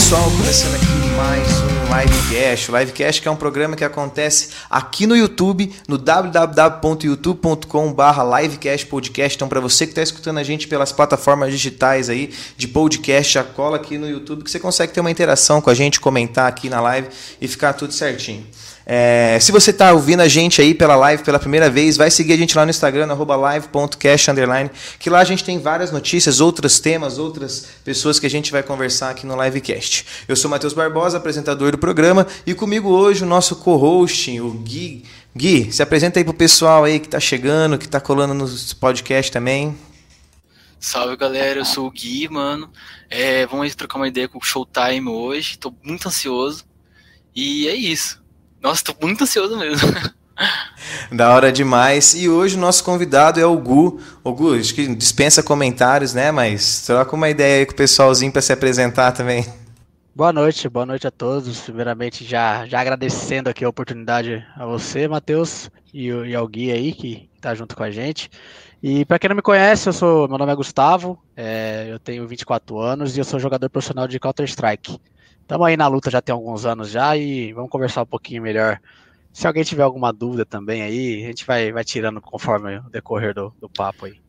pessoal, começando aqui mais um Livecast. O Livecast que é um programa que acontece aqui no YouTube, no www.youtube.com.br Livecast Podcast. Então, para você que está escutando a gente pelas plataformas digitais aí de podcast, já cola aqui no YouTube que você consegue ter uma interação com a gente, comentar aqui na live e ficar tudo certinho. É, se você está ouvindo a gente aí pela live pela primeira vez, vai seguir a gente lá no Instagram, live.cast, que lá a gente tem várias notícias, outros temas, outras pessoas que a gente vai conversar aqui no Livecast. Eu sou Matheus Barbosa, apresentador do programa, e comigo hoje o nosso co-host, o Gui. Gui, se apresenta aí pro pessoal aí que está chegando, que está colando no podcast também. Salve galera, eu sou o Gui, mano. É, vamos trocar uma ideia com o Showtime hoje, tô muito ansioso. E é isso. Nossa, tô muito ansioso mesmo. Da hora demais. E hoje o nosso convidado é o Gu. O Gu, acho que dispensa comentários, né? Mas troca uma ideia aí com o pessoalzinho para se apresentar também. Boa noite, boa noite a todos. Primeiramente, já, já agradecendo aqui a oportunidade a você, Matheus, e, e ao Gui aí, que está junto com a gente. E para quem não me conhece, eu sou, meu nome é Gustavo, é, eu tenho 24 anos e eu sou jogador profissional de Counter-Strike. Estamos aí na luta já tem alguns anos já e vamos conversar um pouquinho melhor. Se alguém tiver alguma dúvida também aí, a gente vai, vai tirando conforme o decorrer do, do papo aí.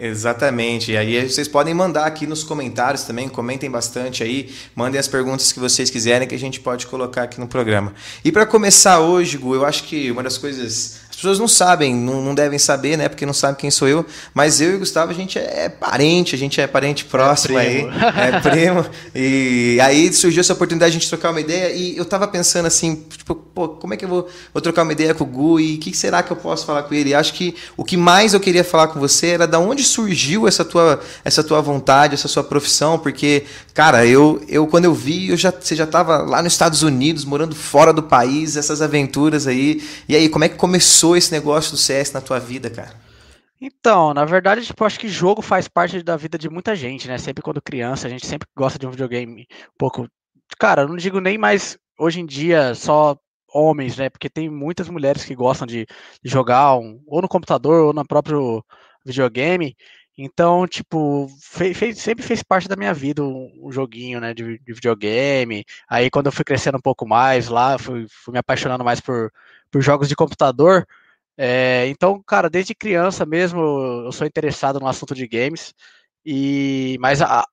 Exatamente. E aí vocês podem mandar aqui nos comentários também, comentem bastante aí, mandem as perguntas que vocês quiserem que a gente pode colocar aqui no programa. E para começar hoje, Gu, eu acho que uma das coisas pessoas não sabem, não, não, devem saber, né? Porque não sabem quem sou eu. Mas eu e o Gustavo, a gente é parente, a gente é parente próximo é aí. É primo. E aí surgiu essa oportunidade de a gente trocar uma ideia. E eu tava pensando assim, tipo, pô, como é que eu vou, vou trocar uma ideia com o Gu? E o que será que eu posso falar com ele? E acho que o que mais eu queria falar com você era da onde surgiu essa tua, essa tua vontade, essa sua profissão. Porque, cara, eu, eu quando eu vi, eu já, você já tava lá nos Estados Unidos, morando fora do país, essas aventuras aí. E aí, como é que começou? Começou esse negócio do CS na tua vida, cara? Então, na verdade, tipo, acho que jogo faz parte da vida de muita gente, né? Sempre quando criança, a gente sempre gosta de um videogame um pouco. Cara, eu não digo nem mais hoje em dia só homens, né? Porque tem muitas mulheres que gostam de, jogar um, ou no computador ou no próprio videogame. Então, tipo, fez, fez, sempre fez parte da minha vida um, um joguinho, né, de, de, videogame. Aí, quando eu fui crescendo um pouco mais lá, fui, fui me apaixonando mais por, por jogos de computador. É, então, cara, desde criança mesmo eu sou interessado no assunto de games. E mas a,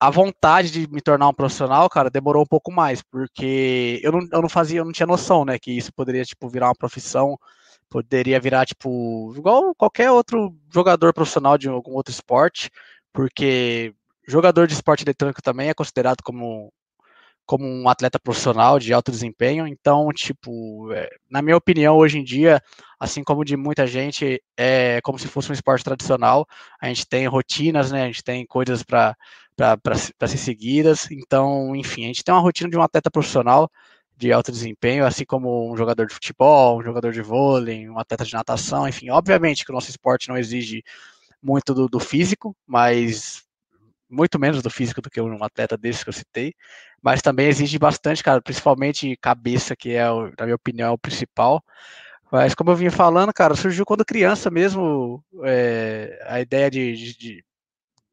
a vontade de me tornar um profissional, cara, demorou um pouco mais, porque eu não, eu não fazia, eu não tinha noção, né, que isso poderia tipo virar uma profissão, poderia virar tipo igual qualquer outro jogador profissional de algum outro esporte, porque jogador de esporte eletrônico também é considerado como como um atleta profissional de alto desempenho. Então, tipo, é, na minha opinião, hoje em dia, assim como de muita gente, é como se fosse um esporte tradicional. A gente tem rotinas, né? A gente tem coisas para ser seguidas. Então, enfim, a gente tem uma rotina de um atleta profissional de alto desempenho, assim como um jogador de futebol, um jogador de vôlei, um atleta de natação, enfim, obviamente que o nosso esporte não exige muito do, do físico, mas muito menos do físico do que um atleta desse que eu citei, mas também exige bastante, cara, principalmente cabeça, que é, na minha opinião, é o principal. Mas como eu vinha falando, cara, surgiu quando criança mesmo é, a ideia de, de, de,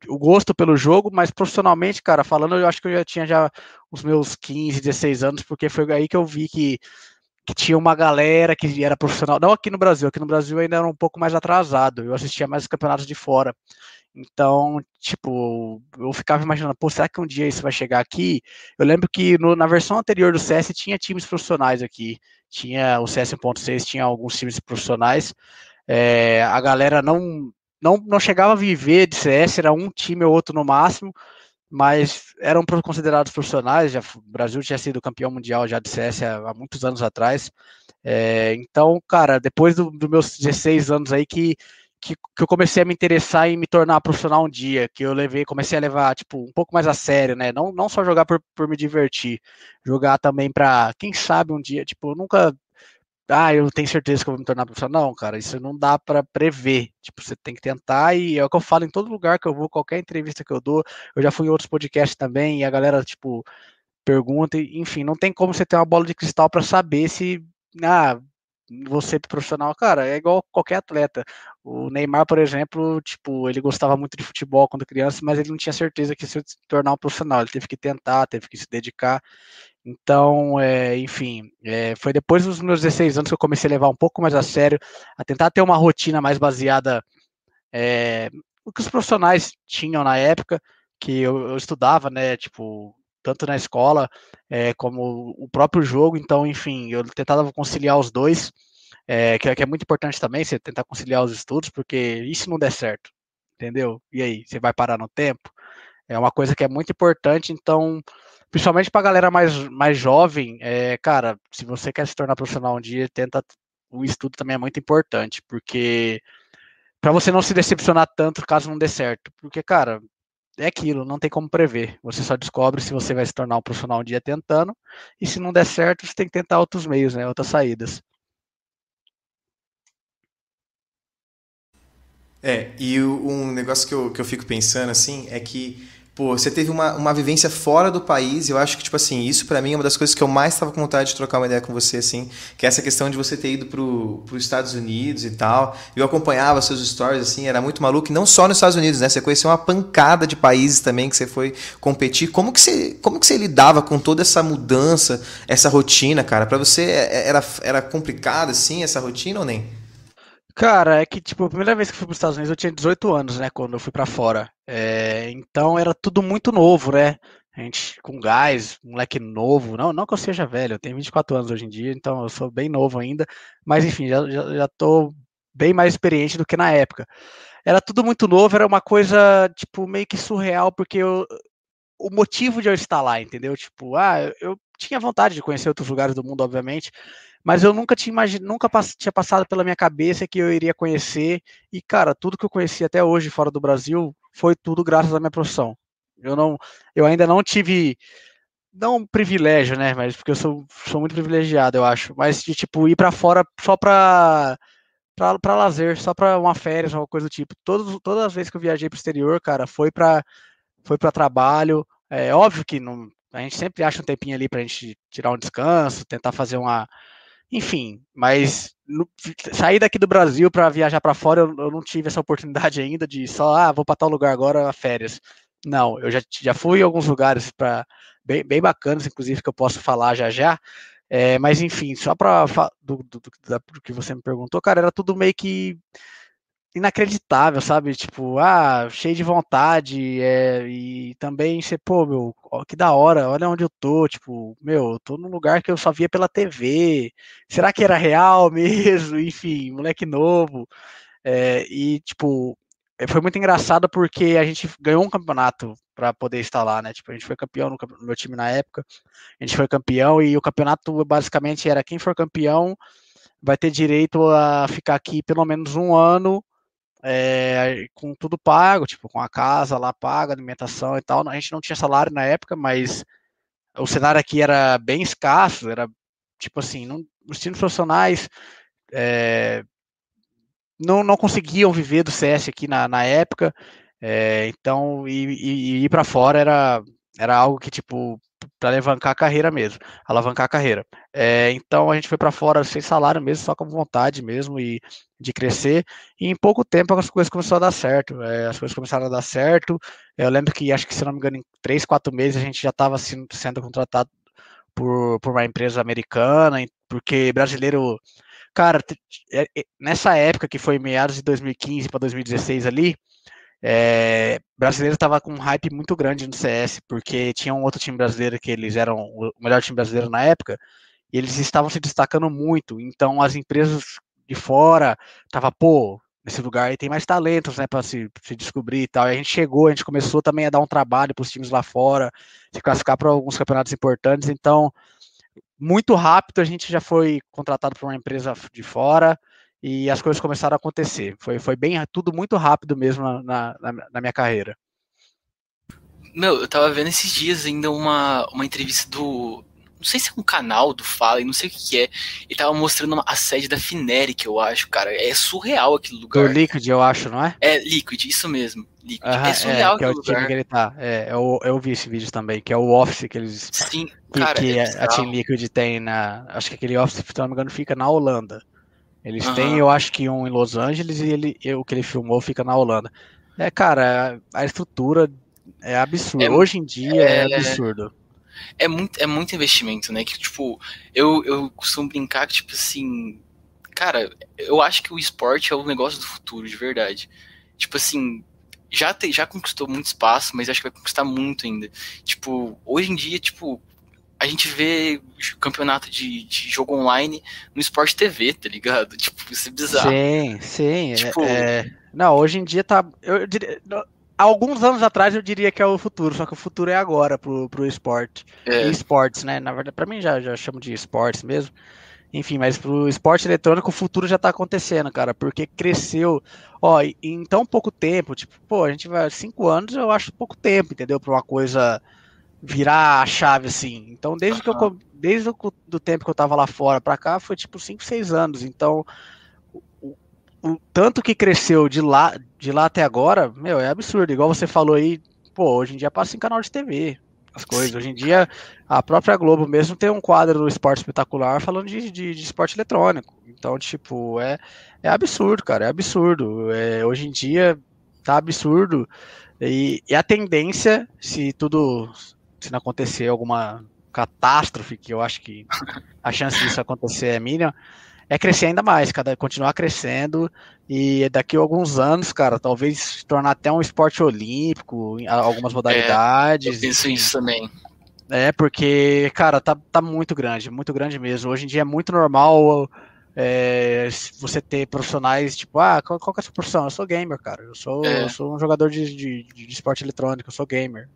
o gosto pelo jogo, mas profissionalmente, cara, falando, eu acho que eu já tinha já os meus 15, 16 anos, porque foi aí que eu vi que, que tinha uma galera que era profissional, não aqui no Brasil, aqui no Brasil ainda era um pouco mais atrasado, eu assistia mais os campeonatos de fora. Então, tipo, eu ficava imaginando, pô, será que um dia isso vai chegar aqui? Eu lembro que no, na versão anterior do CS tinha times profissionais aqui. Tinha o CS 1.6, tinha alguns times profissionais. É, a galera não, não, não chegava a viver de CS, era um time ou outro no máximo, mas eram considerados profissionais. Já, o Brasil tinha sido campeão mundial já de CS há, há muitos anos atrás. É, então, cara, depois dos do meus 16 anos aí que que, que eu comecei a me interessar em me tornar profissional um dia, que eu levei, comecei a levar, tipo, um pouco mais a sério, né? Não, não só jogar por, por me divertir, jogar também para quem sabe um dia, tipo, eu nunca ah, eu tenho certeza que eu vou me tornar profissional. Não, cara, isso não dá para prever. Tipo, você tem que tentar e é o que eu falo em todo lugar que eu vou, qualquer entrevista que eu dou. Eu já fui em outros podcasts também e a galera, tipo, pergunta, enfim, não tem como você ter uma bola de cristal para saber se ah, você profissional, cara, é igual qualquer atleta. O Neymar, por exemplo, tipo, ele gostava muito de futebol quando criança, mas ele não tinha certeza que se tornar um profissional. Ele teve que tentar, teve que se dedicar. Então, é, enfim, é, foi depois dos meus 16 anos que eu comecei a levar um pouco mais a sério, a tentar ter uma rotina mais baseada é, no que os profissionais tinham na época, que eu, eu estudava, né, tipo, tanto na escola é, como o próprio jogo. Então, enfim, eu tentava conciliar os dois, é, que, que, é muito importante também, você tentar conciliar os estudos, porque isso não der certo, entendeu? E aí, você vai parar no tempo? É uma coisa que é muito importante, então, principalmente para a galera mais, mais jovem, é, cara, se você quer se tornar profissional um dia, tenta. O estudo também é muito importante, porque para você não se decepcionar tanto caso não dê certo. Porque, cara, é aquilo, não tem como prever. Você só descobre se você vai se tornar um profissional um dia tentando, e se não der certo, você tem que tentar outros meios, né, outras saídas. É, e um negócio que eu, que eu fico pensando assim é que Pô, você teve uma, uma vivência fora do país, eu acho que, tipo assim, isso para mim é uma das coisas que eu mais estava com vontade de trocar uma ideia com você, assim, que é essa questão de você ter ido pro, os Estados Unidos e tal. Eu acompanhava seus stories, assim, era muito maluco, e não só nos Estados Unidos, né? Você conheceu uma pancada de países também que você foi competir. Como que você, como que você lidava com toda essa mudança, essa rotina, cara? Para você é, é, era, era complicado, assim, essa rotina ou nem? Cara, é que, tipo, a primeira vez que fui para os Estados Unidos eu tinha 18 anos, né? Quando eu fui para fora. É, então era tudo muito novo, né? A gente com gás, moleque novo. Não, não que eu seja velho, eu tenho 24 anos hoje em dia, então eu sou bem novo ainda. Mas enfim, já, já, já tô bem mais experiente do que na época. Era tudo muito novo, era uma coisa, tipo, meio que surreal, porque eu, o motivo de eu estar lá, entendeu? Tipo, ah, eu tinha vontade de conhecer outros lugares do mundo, obviamente, mas eu nunca tinha imagin... nunca pass... tinha passado pela minha cabeça que eu iria conhecer e cara, tudo que eu conheci até hoje fora do Brasil foi tudo graças à minha profissão. Eu não, eu ainda não tive não um privilégio, né, mas porque eu sou, sou muito privilegiado, eu acho, mas de tipo ir para fora só para para lazer, só para uma férias, uma coisa do tipo. Todos, todas as vezes que eu viajei para exterior, cara, foi para foi para trabalho. É óbvio que não, a gente sempre acha um tempinho ali para a gente tirar um descanso, tentar fazer uma, enfim, mas no, sair daqui do Brasil para viajar para fora, eu, eu, não tive essa oportunidade ainda de só, ah, vou para tal lugar agora, férias. Não, eu já, já fui em alguns lugares para bem, bem bacanas, inclusive, que eu posso falar já já. É, mas enfim, só para do, do, do, do, que você me perguntou, cara, era tudo meio que inacreditável, sabe? Tipo, ah, cheio de vontade, é, e também você, pô, meu, ó, que da hora, olha onde eu tô, tipo, meu, eu tô num lugar que eu só via pela TV, será que era real mesmo? Enfim, moleque novo, é, e, tipo, é, foi muito engraçado porque a gente ganhou um campeonato para poder estar lá, né? Tipo, a gente foi campeão no, no meu time na época, a gente foi campeão e o campeonato basicamente era quem for campeão vai ter direito a ficar aqui pelo menos um ano é, com tudo pago, tipo, com a casa lá paga, alimentação e tal. A gente não tinha salário na época, mas o cenário aqui era bem escasso, era tipo assim, não, os times profissionais é, não, não conseguiam viver do CS aqui na, na época, é, então e, e, e ir para fora era, era algo que tipo para alavancar a carreira mesmo, alavancar a carreira. É, então a gente foi para fora sem salário mesmo, só com vontade mesmo e de crescer. E em pouco tempo as coisas começaram a dar certo. É, as coisas começaram a dar certo. Eu lembro que acho que se não me engano em três, quatro meses a gente já estava sendo, sendo contratado por, por uma empresa americana, porque brasileiro, cara, é, é, nessa época que foi meados de 2015 para 2016 ali é, brasileiro estava com um hype muito grande no CS, porque tinha um outro time brasileiro que eles eram o melhor time brasileiro na época, e eles estavam se destacando muito. Então as empresas de fora tava, pô, nesse lugar aí tem mais talentos, né, para se, se, descobrir e tal. E a gente chegou, a gente começou também a dar um trabalho para os times lá fora, se classificar para alguns campeonatos importantes. Então, muito rápido a gente já foi contratado por uma empresa de fora e as coisas começaram a acontecer. Foi, foi bem tudo muito rápido mesmo na, na, na, minha carreira. Meu, eu tava vendo esses dias ainda uma, uma entrevista do. Não sei se é um canal do Fala, não sei o que, que é. Ele tava mostrando a sede da Fineric, eu acho, cara. É surreal aquele lugar. Do Liquid, eu acho, não é? É, Liquid, isso mesmo. Liquid. Uhum, é surreal é, que é o lugar. time que ele tá. É, eu, eu vi esse vídeo também, que é o Office que eles. Sim, que, cara. Que é a Team Liquid tem na. Acho que aquele Office, se não me engano, fica na Holanda. Eles uhum. têm, eu acho que um em Los Angeles e ele, o que ele filmou fica na Holanda. É, cara, a estrutura é absurda. É, Hoje em dia é, é absurdo. É muito, é muito investimento, né? Que, tipo, eu, eu costumo brincar que, tipo assim. Cara, eu acho que o esporte é o negócio do futuro, de verdade. Tipo assim, já, te, já conquistou muito espaço, mas acho que vai conquistar muito ainda. Tipo, hoje em dia, tipo, a gente vê campeonato de, de jogo online no Sport TV, tá ligado? Tipo, isso é bizarro. Sim, sim. É, tipo... É, não, hoje em dia tá. Eu diria, alguns anos atrás eu diria que é o futuro, só que o futuro é agora pro, pro esporte. É. E esportes, né? Na verdade, pra mim já, já chamo de esportes mesmo. Enfim, mas pro esporte eletrônico o futuro já tá acontecendo, cara, porque cresceu. Ó, em tão pouco tempo, tipo, pô, a gente vai. Cinco anos eu acho pouco tempo, entendeu? Pra uma coisa virar a chave assim. Então, desde que eu desde o do tempo que eu tava lá fora para cá, foi tipo 5, 6 anos. Então, o, tanto que cresceu de lá, de lá até agora, meu, é absurdo. Igual você falou aí, pô, hoje em dia passa em canal de TV as coisas. Hoje em dia, a própria Globo mesmo tem um quadro do esporte espetacular falando de, de, de esporte eletrônico. Então, tipo, é, é absurdo, cara, é absurdo. É, hoje em dia tá absurdo. E, e a tendência, se tudo se não acontecer alguma catástrofe, que eu acho que a chance disso acontecer é mínima, é crescer ainda mais, cada continuar crescendo e daqui a alguns anos, cara, talvez se tornar até um esporte olímpico, algumas modalidades. É, eu penso isso também. É, porque, cara, tá, tá muito grande, muito grande mesmo. Hoje em dia é muito normal é, você ter profissionais, tipo, ah, qual, qual é a sua profissão? Eu sou gamer, cara. Eu sou, é. eu sou um jogador de, de, de esporte eletrônico, eu sou gamer.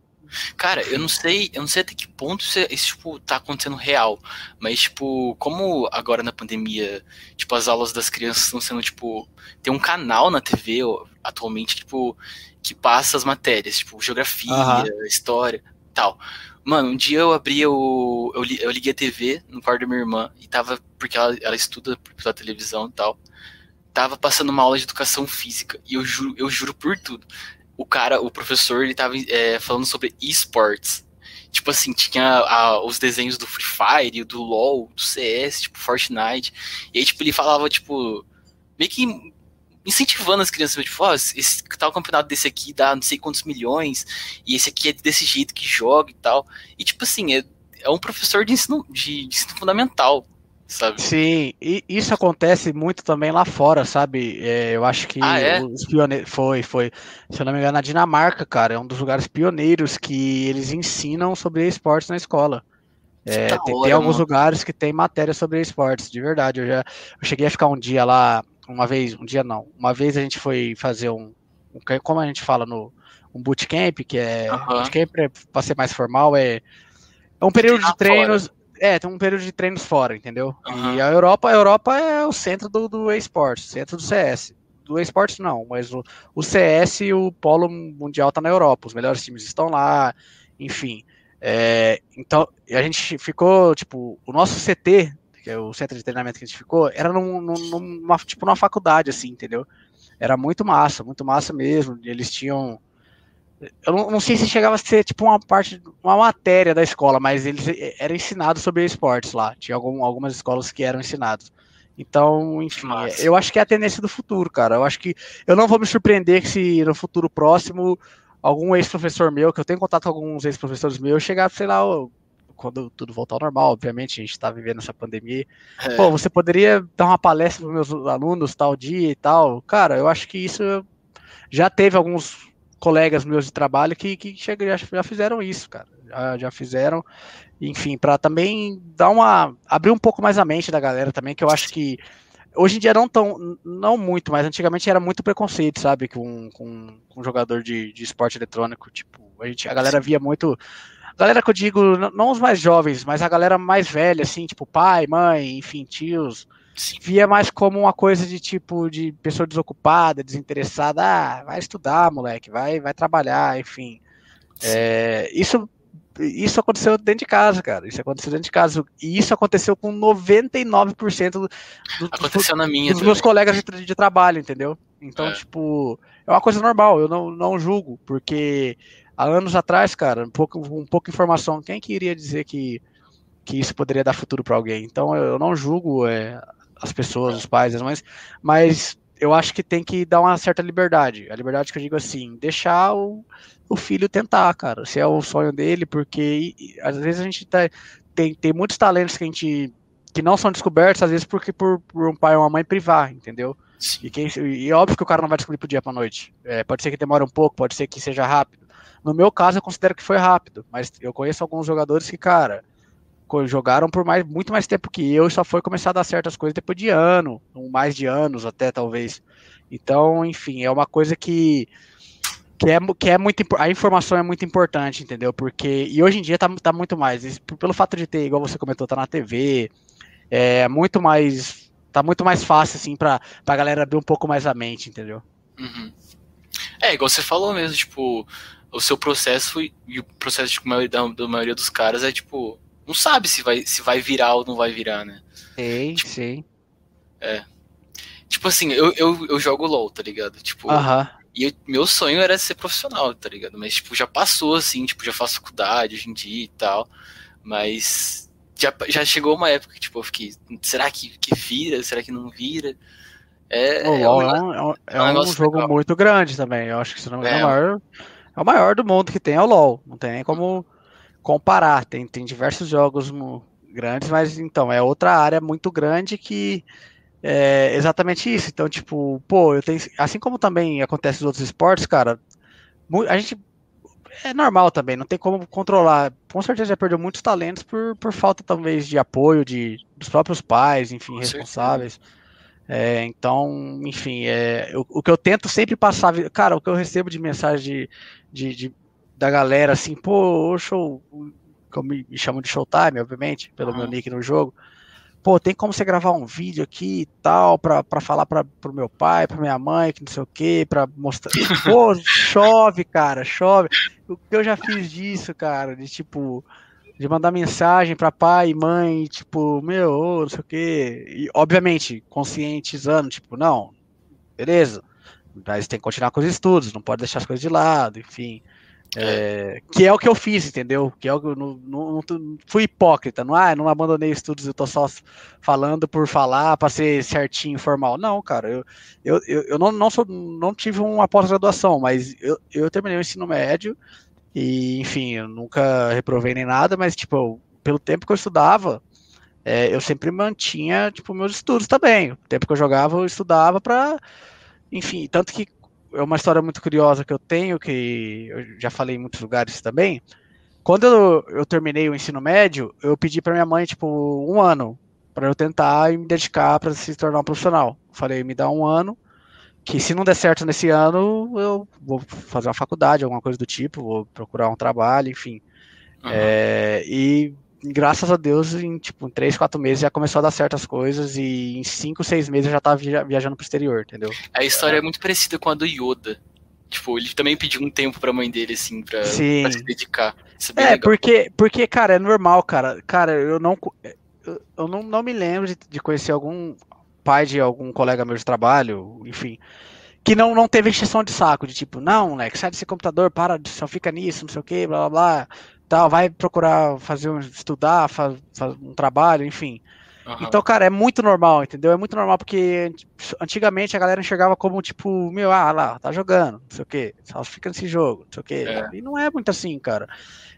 Cara, eu não sei, eu não sei até que ponto isso, isso, tipo, tá acontecendo real. Mas, tipo, como agora na pandemia, tipo, as aulas das crianças estão sendo, tipo, tem um canal na TV atualmente, tipo, que passa as matérias, tipo, geografia, uhum. história tal. Mano, um dia eu abri o. Eu, eu liguei a TV no quarto da minha irmã e tava. Porque ela, ela estuda pela televisão e tal. Tava passando uma aula de educação física. E eu juro, eu juro por tudo o cara, o professor, ele tava é, falando sobre esports. Tipo assim, tinha a, os desenhos do Free Fire, do LoL, do CS, tipo Fortnite. E aí, tipo, ele falava, tipo, meio que incentivando as crianças, tipo, ó, esse tal campeonato desse aqui dá não sei quantos milhões, e esse aqui é desse jeito que joga e tal. E, tipo assim, é, é um professor de ensino, de, de ensino fundamental sabe? Sim, e isso acontece muito também lá fora, sabe? É, eu acho que ah, é? os pioneiros. Foi, foi. Se eu não me engano, na Dinamarca, cara, é um dos lugares pioneiros que eles ensinam sobre esportes na escola. É, tem, hora, tem, alguns lugares que tem matéria sobre esportes, de verdade. Eu já eu cheguei a ficar um dia lá, uma vez, um dia não. Uma vez a gente foi fazer um, um como a gente fala no um bootcamp, que é bootcamp para ser mais formal é é um período de treinos, fora. É, tem um período de treinos fora, entendeu? Uhum. E a Europa, a Europa é o centro do, do esportes, centro do CS. Do esportes não, mas o, o CS e o polo mundial tá na Europa. Os melhores times estão lá, enfim. É, então, a gente ficou, tipo, o nosso CT, que é o centro de treinamento que a gente ficou, era num, numa, tipo, numa faculdade, assim, entendeu? Era muito massa, muito massa mesmo. Eles tinham eu não, não, sei se chegava a ser tipo uma parte, uma matéria da escola, mas eles eh, eram ensinados sobre esportes lá. Tinha algum, algumas escolas que eram ensinados. Então, enfim, Nossa. eu acho que é a tendência do futuro, cara. Eu acho que eu não vou me surpreender se no futuro próximo algum ex-professor meu, que eu tenho contato com alguns ex-professores meus, chegar, sei lá, quando tudo voltar ao normal, obviamente, a gente está vivendo essa pandemia. É. Pô, você poderia dar uma palestra para meus alunos tal dia e tal. Cara, eu acho que isso já teve alguns colegas meus de trabalho que, que já, já fizeram isso, cara. Já, já fizeram, enfim, para também dar uma. abrir um pouco mais a mente da galera também, que eu acho que hoje em dia não tão, não muito, mas antigamente era muito preconceito, sabe, com, com, com um jogador de, de esporte eletrônico, tipo, a, gente, a galera via muito, galera que eu digo, não os mais jovens, mas a galera mais velha, assim, tipo pai, mãe, enfim, tios, via mais como uma coisa de tipo de pessoa desocupada, desinteressada, ah, vai estudar, moleque, vai, vai trabalhar, enfim. É, isso isso aconteceu dentro de casa, cara. Isso aconteceu dentro de casa. E isso aconteceu com 99% do, do, aconteceu na minha dos também. meus colegas de, de, trabalho, entendeu? Então, é. tipo, é uma coisa normal, eu não, não julgo, porque há anos atrás, cara, um pouco, um pouco de informação, quem que iria dizer que, que isso poderia dar futuro para alguém? Então, eu não julgo é, as pessoas, os pais, as mães, mas eu acho que tem que dar uma certa liberdade. A liberdade que eu digo assim, deixar o, o filho tentar, cara, se é o sonho dele, porque e, às vezes a gente tá, tem, tem muitos talentos que a gente que não são descobertos, às vezes porque por, por um pai ou uma mãe privar, entendeu? E, quem, e óbvio que o cara não vai descobrir pro dia pra noite. É, pode ser que demore um pouco, pode ser que seja rápido. No meu caso, eu considero que foi rápido, mas eu conheço alguns jogadores que, cara, jogaram por mais, muito mais tempo que eu e só foi começar a dar certas coisas depois de ano, mais de anos até, talvez. Então, enfim, é uma coisa que que é, que é muito a informação é muito importante, entendeu? Porque e hoje em dia tá, tá muito mais, pelo fato de ter, igual você comentou, tá na TV, é muito mais tá muito mais fácil assim para a galera abrir um pouco mais a mente, entendeu? Uhum. É, igual você falou mesmo, tipo, o seu processo e, o processo de maioria, da, da, maioria dos caras é tipo, não sabe se vai, se vai virar ou não vai virar, né? Sim, tipo, sim. É. Tipo assim, eu, eu, eu jogo LOL, tá ligado? Tipo, uh -huh. e eu, meu sonho era ser profissional, tá ligado? Mas, tipo, já passou, assim, tipo, já faço faculdade hoje em dia e tal. Mas já, já chegou uma época que, tipo, eu fiquei, será que, que vira? Será que não vira? É, o LoL é, um, é um, é um, um jogo legal. muito grande também. Eu acho que se não engano, é. o maior é o maior do mundo que tem é o LoL. Não tem nem como comparar. Tem, tem diversos jogos grandes, mas então é outra área muito grande que é exatamente isso. Então, tipo, pô, eu tenho. Assim como também acontece nos outros esportes, cara, a gente. É normal também, não tem como controlar. Com certeza já perdeu muitos talentos por, por falta, talvez, de apoio de, dos próprios pais, enfim, responsáveis. É, então, enfim, é, eu, o que eu tento sempre passar, cara, o que eu recebo de mensagem de, de, de da galera assim, pô, show, que me, me chamam de Showtime, obviamente, pelo uhum. meu nick no jogo. Pô, tem como você gravar um vídeo aqui e tal, pra, pra falar pra, pro meu pai, pra minha mãe, que não sei o que, pra mostrar. Pô, chove, cara, chove. O que eu já fiz disso, cara, de tipo, de mandar mensagem para pai e mãe, tipo, meu, não sei o quê. E, obviamente, conscientizando, tipo, não, beleza, mas tem que continuar com os estudos, não pode deixar as coisas de lado, enfim. É, que é o que eu fiz, entendeu? Que é o que eu não, não, não fui hipócrita, não, ah, não abandonei estudos, eu tô só falando por falar para ser certinho, formal. Não, cara, eu, eu, eu, eu não, não, sou, não tive uma pós-graduação, mas eu, eu terminei o ensino médio e, enfim, eu nunca reprovei nem nada, mas, tipo, pelo tempo que eu estudava, é, eu sempre mantinha, tipo, meus estudos também. O tempo que eu jogava, eu estudava para enfim, tanto que é uma história muito curiosa que eu tenho, que eu já falei em muitos lugares também. Quando eu, eu terminei o ensino médio, eu pedi para minha mãe, tipo, um ano para eu tentar e me dedicar para se tornar um profissional. Falei, me dá um ano, que se não der certo nesse ano, eu vou fazer uma faculdade, alguma coisa do tipo, vou procurar um trabalho, enfim. Uhum. É, e graças a Deus, em tipo, três, quatro meses já começou a dar certas coisas e em cinco, seis meses eu já tava viajando pro exterior, entendeu? A história é, é muito parecida com a do Yoda. Tipo, ele também pediu um tempo pra mãe dele, assim, pra, pra se dedicar. é, é porque, porque, cara, é normal, cara. Cara, eu não. Eu não, não me lembro de, de conhecer algum pai de algum colega meu de trabalho, enfim, que não, não teve exceção de saco, de tipo, não, moleque, sai desse computador, para, só fica nisso, não sei o que, blá blá blá tal, vai procurar fazer um, estudar, faz, faz um trabalho, enfim. Uhum. Então, cara, é muito normal, entendeu? É muito normal porque antigamente a galera enxergava como tipo, meu, ah lá, tá jogando, não sei o quê, só fica nesse jogo, não sei o quê. É. E não é muito assim, cara.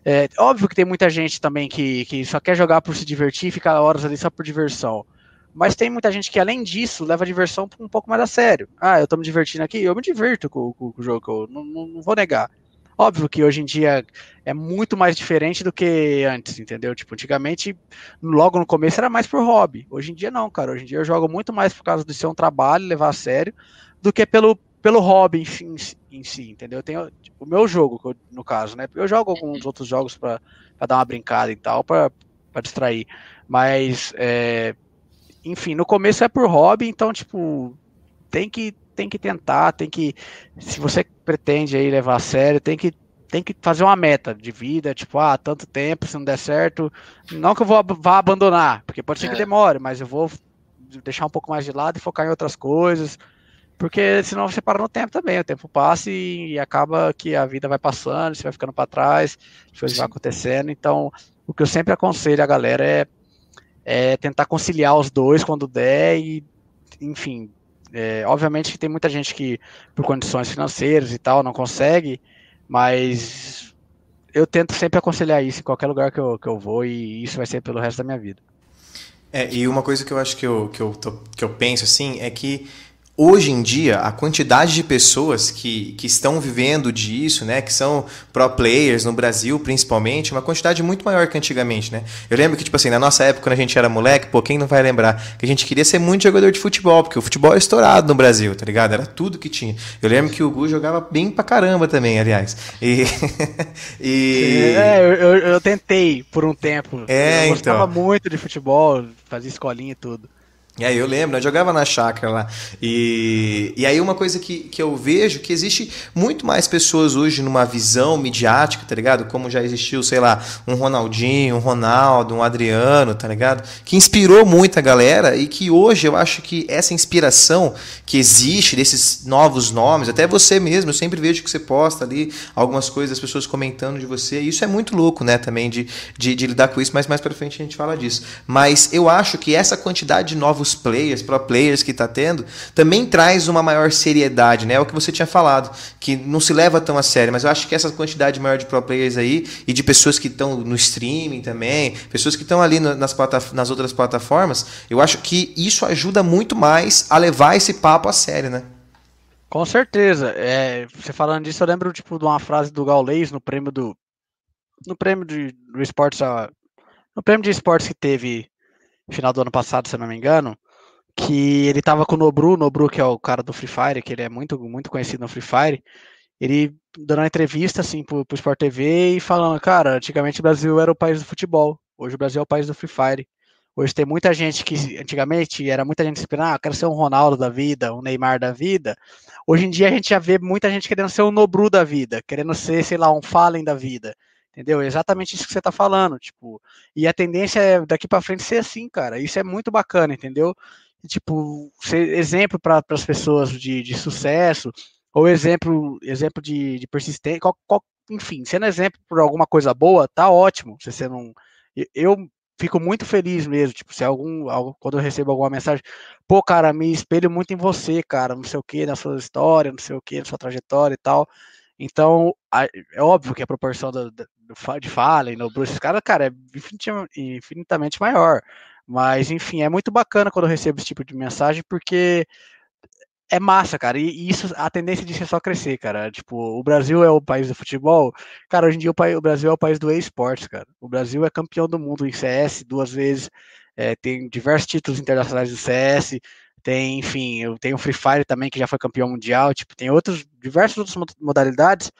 É, óbvio que tem muita gente também que, que só quer jogar por se divertir ficar horas ali só por diversão. Mas tem muita gente que, além disso, leva a diversão um pouco mais a sério. Ah, eu tô me divertindo aqui, eu me divirto com, com, com o jogo, eu não, não, não vou negar. Óbvio que hoje em dia é muito mais diferente do que antes, entendeu? Tipo, antigamente, logo no começo era mais por hobby. Hoje em dia não, cara. Hoje em dia eu jogo muito mais por causa de ser um trabalho, levar a sério, do que pelo, pelo hobby em, em si, entendeu? Eu tenho o meu jogo, no caso, né? Eu jogo alguns outros jogos para dar uma brincada e tal, para distrair. Mas, é, enfim, no começo é por hobby, então, tipo, tem que tem que tentar, tem que, se você pretende aí levar a sério, tem que tem que fazer uma meta de vida, tipo, ah, tanto tempo, se não der certo, não que eu vou vá abandonar, porque pode ser é. que demore, mas eu vou deixar um pouco mais de lado e focar em outras coisas, porque senão você para no tempo também, o tempo passa e, e acaba que a vida vai passando, você vai ficando para trás, as coisas vão acontecendo, então o que eu sempre aconselho a galera é é tentar conciliar os dois quando der e, enfim, é, obviamente que tem muita gente que, por condições financeiras e tal, não consegue, mas eu tento sempre aconselhar isso em qualquer lugar que eu, que eu vou e isso vai ser pelo resto da minha vida. É, e uma coisa que eu acho que eu, que eu, tô, que eu penso assim é que Hoje em dia, a quantidade de pessoas que, que estão vivendo disso, né, que são pro players no Brasil, principalmente, é uma quantidade muito maior que antigamente, né? Eu lembro que, tipo assim, na nossa época, quando a gente era moleque, pô, quem não vai lembrar, que a gente queria ser muito jogador de futebol, porque o futebol é estourado no Brasil, tá ligado? Era tudo que tinha. Eu lembro que o Gu jogava bem pra caramba também, aliás. E. e... É, eu, eu, eu, tentei por um tempo. É, eu gostava então. muito de futebol, fazia escolinha e tudo. E aí eu lembro, eu jogava na chácara lá. E, e aí uma coisa que, que eu vejo que existe muito mais pessoas hoje numa visão midiática, tá ligado? Como já existiu, sei lá, um Ronaldinho, um Ronaldo, um Adriano, tá ligado? Que inspirou muita galera e que hoje eu acho que essa inspiração que existe desses novos nomes, até você mesmo, eu sempre vejo que você posta ali algumas coisas, as pessoas comentando de você. E isso é muito louco, né, também, de, de, de lidar com isso, mas mais pra frente a gente fala disso. Mas eu acho que essa quantidade de novos novos players, pro players que está tendo, também traz uma maior seriedade, né? É o que você tinha falado, que não se leva tão a sério, mas eu acho que essa quantidade maior de pro players aí e de pessoas que estão no streaming também, pessoas que estão ali nas, nas outras plataformas, eu acho que isso ajuda muito mais a levar esse papo a sério, né? Com certeza. É, você falando disso, eu lembro tipo, de uma frase do Gaulês no prêmio do. No prêmio de, do esportes. No prêmio de esportes que teve final do ano passado, se eu não me engano, que ele tava com o Nobru, Nobru que é o cara do Free Fire, que ele é muito, muito conhecido no Free Fire, ele dando uma entrevista assim pro, pro Sport TV e falando, cara, antigamente o Brasil era o país do futebol, hoje o Brasil é o país do Free Fire. Hoje tem muita gente que antigamente era muita gente esperando, ah, quero ser um Ronaldo da vida, um Neymar da vida. Hoje em dia a gente já vê muita gente querendo ser um Nobru da vida, querendo ser, sei lá, um Fallen da vida. Entendeu? É exatamente isso que você está falando, tipo. E a tendência é daqui para frente ser assim, cara. Isso é muito bacana, entendeu? Tipo, ser exemplo para as pessoas de, de sucesso, ou exemplo, exemplo de, de persistência, qual, qual, enfim, sendo exemplo por alguma coisa boa, tá ótimo. Se você não. Eu fico muito feliz mesmo, tipo, se algum, quando eu recebo alguma mensagem, pô, cara, me espelho muito em você, cara, não sei o que, na sua história, não sei o que, na sua trajetória e tal. Então, é óbvio que a proporção do, do, de Fallen, no Bruce, cara, cara, é infinitamente maior. Mas, enfim, é muito bacana quando eu recebo esse tipo de mensagem, porque é massa, cara. E, isso, a tendência disso é só crescer, cara. Tipo, o Brasil é o país do futebol. Cara, hoje em dia o, o Brasil é o país do esportes, cara. O Brasil é campeão do mundo em CS duas vezes. É, tem diversos títulos internacionais do CS. Tem, enfim, eu tenho Free Fire também, que já foi campeão mundial. Tipo, tem outros, diversas outras modalidades.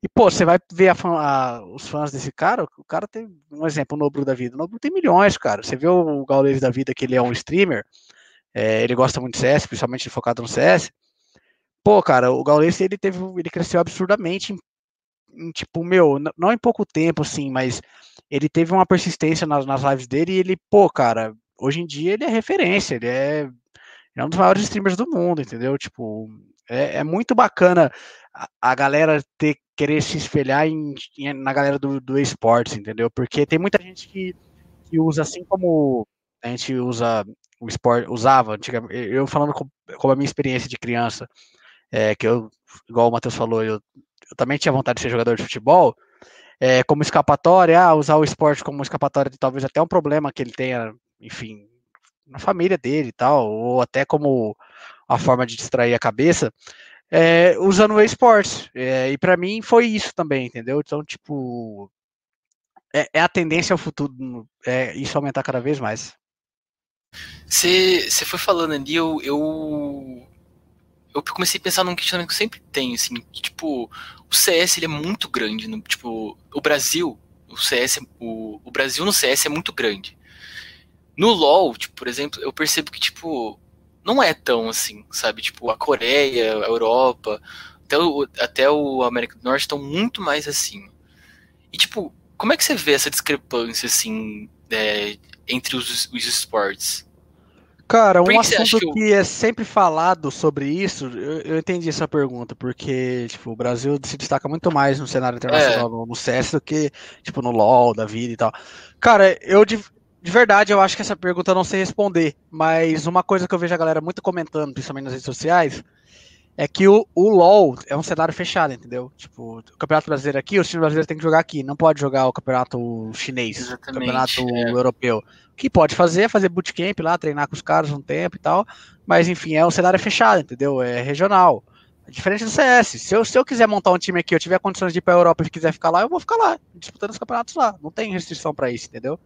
E, pô, você vai ver a, a, os fãs desse cara, o cara tem, um exemplo, o Nobru da vida. O Nobru tem milhões, cara. Você vê o Gaules da vida, que ele é um streamer, é, ele gosta muito de CS, principalmente focado no CS. Pô, cara, o Gaules, ele teve, ele cresceu absurdamente em, em, tipo, meu, não em pouco tempo, assim, mas ele teve uma persistência nas, nas lives dele e ele, pô, cara, hoje em dia ele é referência, ele é é um dos maiores streamers do mundo, entendeu? Tipo, é, é muito bacana a, a, galera ter querer se espelhar em, em, na galera do, do esportes, entendeu? Porque tem muita gente que, que usa assim como a gente usa o esporte, usava antigamente, eu falando com, com a minha experiência de criança, é, que eu, igual o Matheus falou, eu, eu também tinha vontade de ser jogador de futebol, é, como escapatória, ah, usar o esporte como escapatória de talvez até um problema que ele tenha, enfim, na família dele e tal, ou até como a forma de distrair a cabeça, é, usando o esportes. É, e para mim foi isso também, entendeu? Então, tipo, é, é a tendência ao futuro, é isso aumentar cada vez mais. Você foi falando ali, eu, eu, eu comecei a pensar num questionamento que eu sempre tenho, assim, que, tipo, o CS ele é muito grande, no, tipo, o Brasil, o CS, o, o Brasil no CS é muito grande. No LoL, tipo, por exemplo, eu percebo que, tipo, não é tão assim, sabe? Tipo, a Coreia, a Europa, até o, até o América do Norte estão muito mais assim. E, tipo, como é que você vê essa discrepância, assim, é, entre os, os esportes? Cara, um assunto que, eu... que, é sempre falado sobre isso, eu, eu, entendi essa pergunta, porque, tipo, o Brasil se destaca muito mais no cenário internacional, é. no, no CS, do que, tipo, no LoL da vida e tal. Cara, eu, de verdade, eu acho que essa pergunta eu não sei responder, mas uma coisa que eu vejo a galera muito comentando, principalmente nas redes sociais, é que o, o LoL é um cenário fechado, entendeu? Tipo, o Campeonato Brasileiro aqui, o time brasileiro tem que jogar aqui, não pode jogar o Campeonato Chinês, Exatamente, o Campeonato é. Europeu. O que pode fazer é fazer bootcamp lá, treinar com os caras um tempo e tal, mas enfim, é um cenário fechado, entendeu? É regional. Diferente do CS. Se eu, se eu quiser montar um time aqui, eu tiver condições de ir pra Europa e quiser ficar lá, eu vou ficar lá, disputando os campeonatos lá. Não tem restrição para isso, entendeu?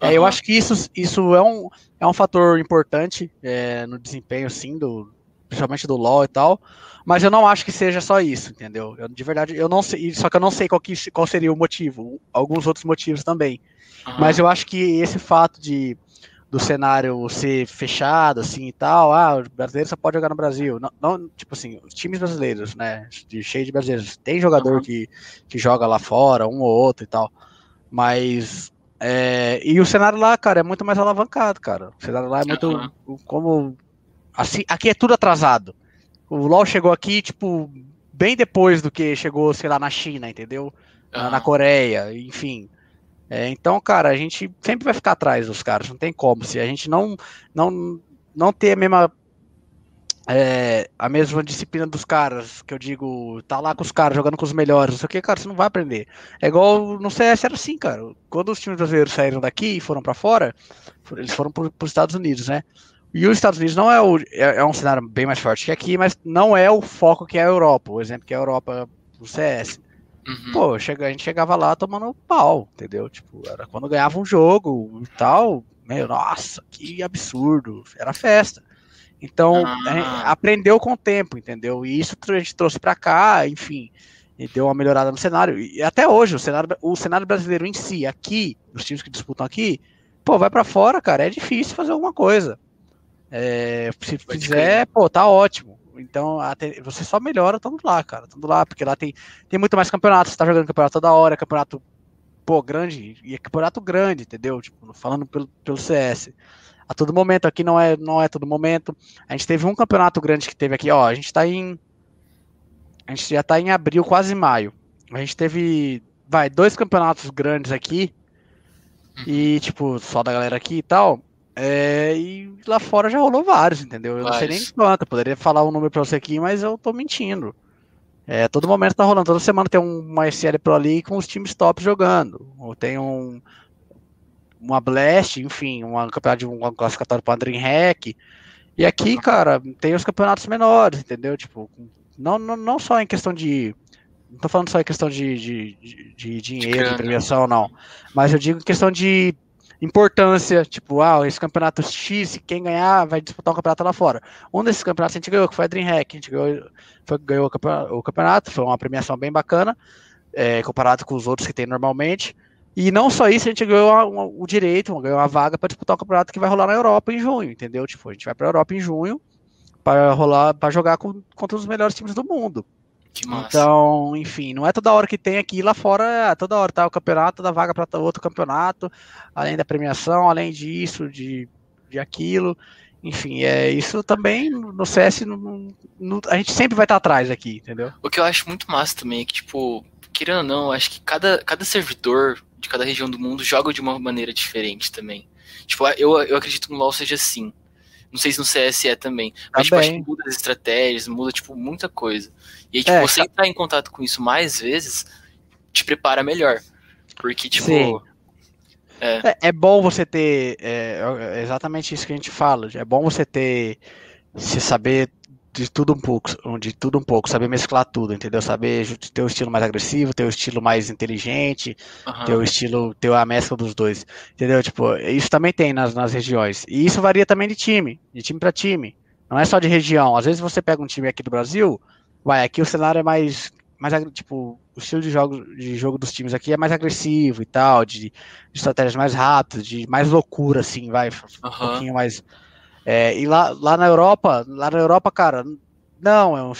Uhum. É, eu acho que isso, isso é, um, é um fator importante é, no desempenho, sim, do, principalmente do LoL e tal. Mas eu não acho que seja só isso, entendeu? Eu, de verdade, eu não sei, só que eu não sei qual, que, qual seria o motivo, alguns outros motivos também. Uhum. Mas eu acho que esse fato de do cenário ser fechado, assim e tal, ah, o brasileiro só pode jogar no Brasil. Não, não tipo assim, os times brasileiros, né? De, cheio de brasileiros. Tem jogador uhum. que, que joga lá fora, um ou outro e tal. Mas. É, e o cenário lá, cara, é muito mais alavancado, cara. O cenário lá é muito. Uhum. Como. Assim, aqui é tudo atrasado. O LoL chegou aqui, tipo, bem depois do que chegou, sei lá, na China, entendeu? Uhum. Na, na Coreia, enfim. É, então, cara, a gente sempre vai ficar atrás dos caras, não tem como. Se a gente não não, não ter a mesma é, a mesma disciplina dos caras, que eu digo, tá lá com os caras, jogando com os melhores, não sei o que, cara, você não vai aprender. É igual no CS era assim, cara. Quando os times brasileiros saíram daqui e foram para fora, eles foram para os Estados Unidos, né? E os Estados Unidos não é, o, é, é, um cenário bem mais forte que aqui, mas não é o foco que é a Europa, o exemplo que é a Europa no CS. Uhum. Pô, chega, a gente chegava lá tomando pau, entendeu? Tipo, era quando ganhava um jogo e tal, meu, nossa, que absurdo, era festa. Então, ah. aprendeu com o tempo, entendeu? E isso a gente trouxe para cá, enfim, e deu uma melhorada no cenário. E até hoje, o cenário, o cenário brasileiro em si, aqui, os times que disputam aqui, pô, vai para fora, cara, é difícil fazer alguma coisa. É, se fizer, pô, tá ótimo. Então, até, você só melhora estando lá, cara. Estando lá, porque lá tem, tem muito mais campeonatos. Você tá jogando campeonato toda hora, campeonato, pô, grande. E é campeonato grande, entendeu? Tipo, falando pelo, pelo CS. A todo momento, aqui não é, não é todo momento. A gente teve um campeonato grande que teve aqui, ó. A gente tá em. A gente já tá em abril, quase maio. A gente teve, vai, dois campeonatos grandes aqui. E, tipo, só da galera aqui e tal. É, e lá fora já rolou vários, entendeu? Eu vários. não sei nem quanto, poderia falar um número pra você aqui, mas eu tô mentindo. É, todo momento tá rolando, toda semana tem uma SL Pro ali com os times top jogando. Ou tem um uma Blast, enfim, uma campeonato de um classificatório para Dreamhack. E aqui, cara, tem os campeonatos menores, entendeu? Tipo, não, não, não só em questão de. Não tô falando só em questão de, de, de, de dinheiro, de premiação, não. Mas eu digo em questão de importância, tipo, ah, esse campeonato X, quem ganhar vai disputar um campeonato lá fora. Um desses campeonatos a gente ganhou, que foi a DreamHack, a gente ganhou, foi, ganhou o campeonato, foi uma premiação bem bacana, é, comparado com os outros que tem normalmente. E não só isso, a gente ganhou o direito, ganhou a vaga para disputar o campeonato que vai rolar na Europa em junho, entendeu? Tipo, a gente vai para a Europa em junho para rolar, para jogar com, contra os melhores times do mundo. Que massa. Então, enfim, não é toda hora que tem aqui lá fora, toda hora tá o campeonato, dá vaga para outro campeonato, além da premiação, além disso, de, de aquilo. Enfim, é isso também no CS, no, no, a gente sempre vai estar tá atrás aqui, entendeu? O que eu acho muito massa também é que, tipo, querendo ou não, acho que cada, cada servidor de cada região do mundo joga de uma maneira diferente também. Tipo, eu, eu acredito que no LoL seja assim. Não sei se no CS é também. Mas, tipo, acho que muda as estratégias, muda, tipo, muita coisa. E aí, tipo, é, você tá... entrar em contato com isso mais vezes te prepara melhor. Porque, tipo. É. é. É, bom você ter. É, é, exatamente isso que a gente fala. É bom você ter. Se saber de tudo um pouco, de tudo um pouco, saber mesclar tudo, entendeu? Saber ter o estilo mais agressivo, ter o estilo mais inteligente, uhum. ter o estilo, ter a mescla dos dois, entendeu? Tipo, isso também tem nas, nas regiões. E isso varia também de time, de time para time. Não é só de região. Às vezes você pega um time aqui do Brasil, vai, aqui o cenário é mais, mais tipo, o estilo de jogo, de jogo dos times aqui é mais agressivo e tal, de, de estratégias mais rápidas, de mais loucura, assim, vai, um pouquinho mais é, e lá, lá na Europa, lá na Europa, cara, não, é, um,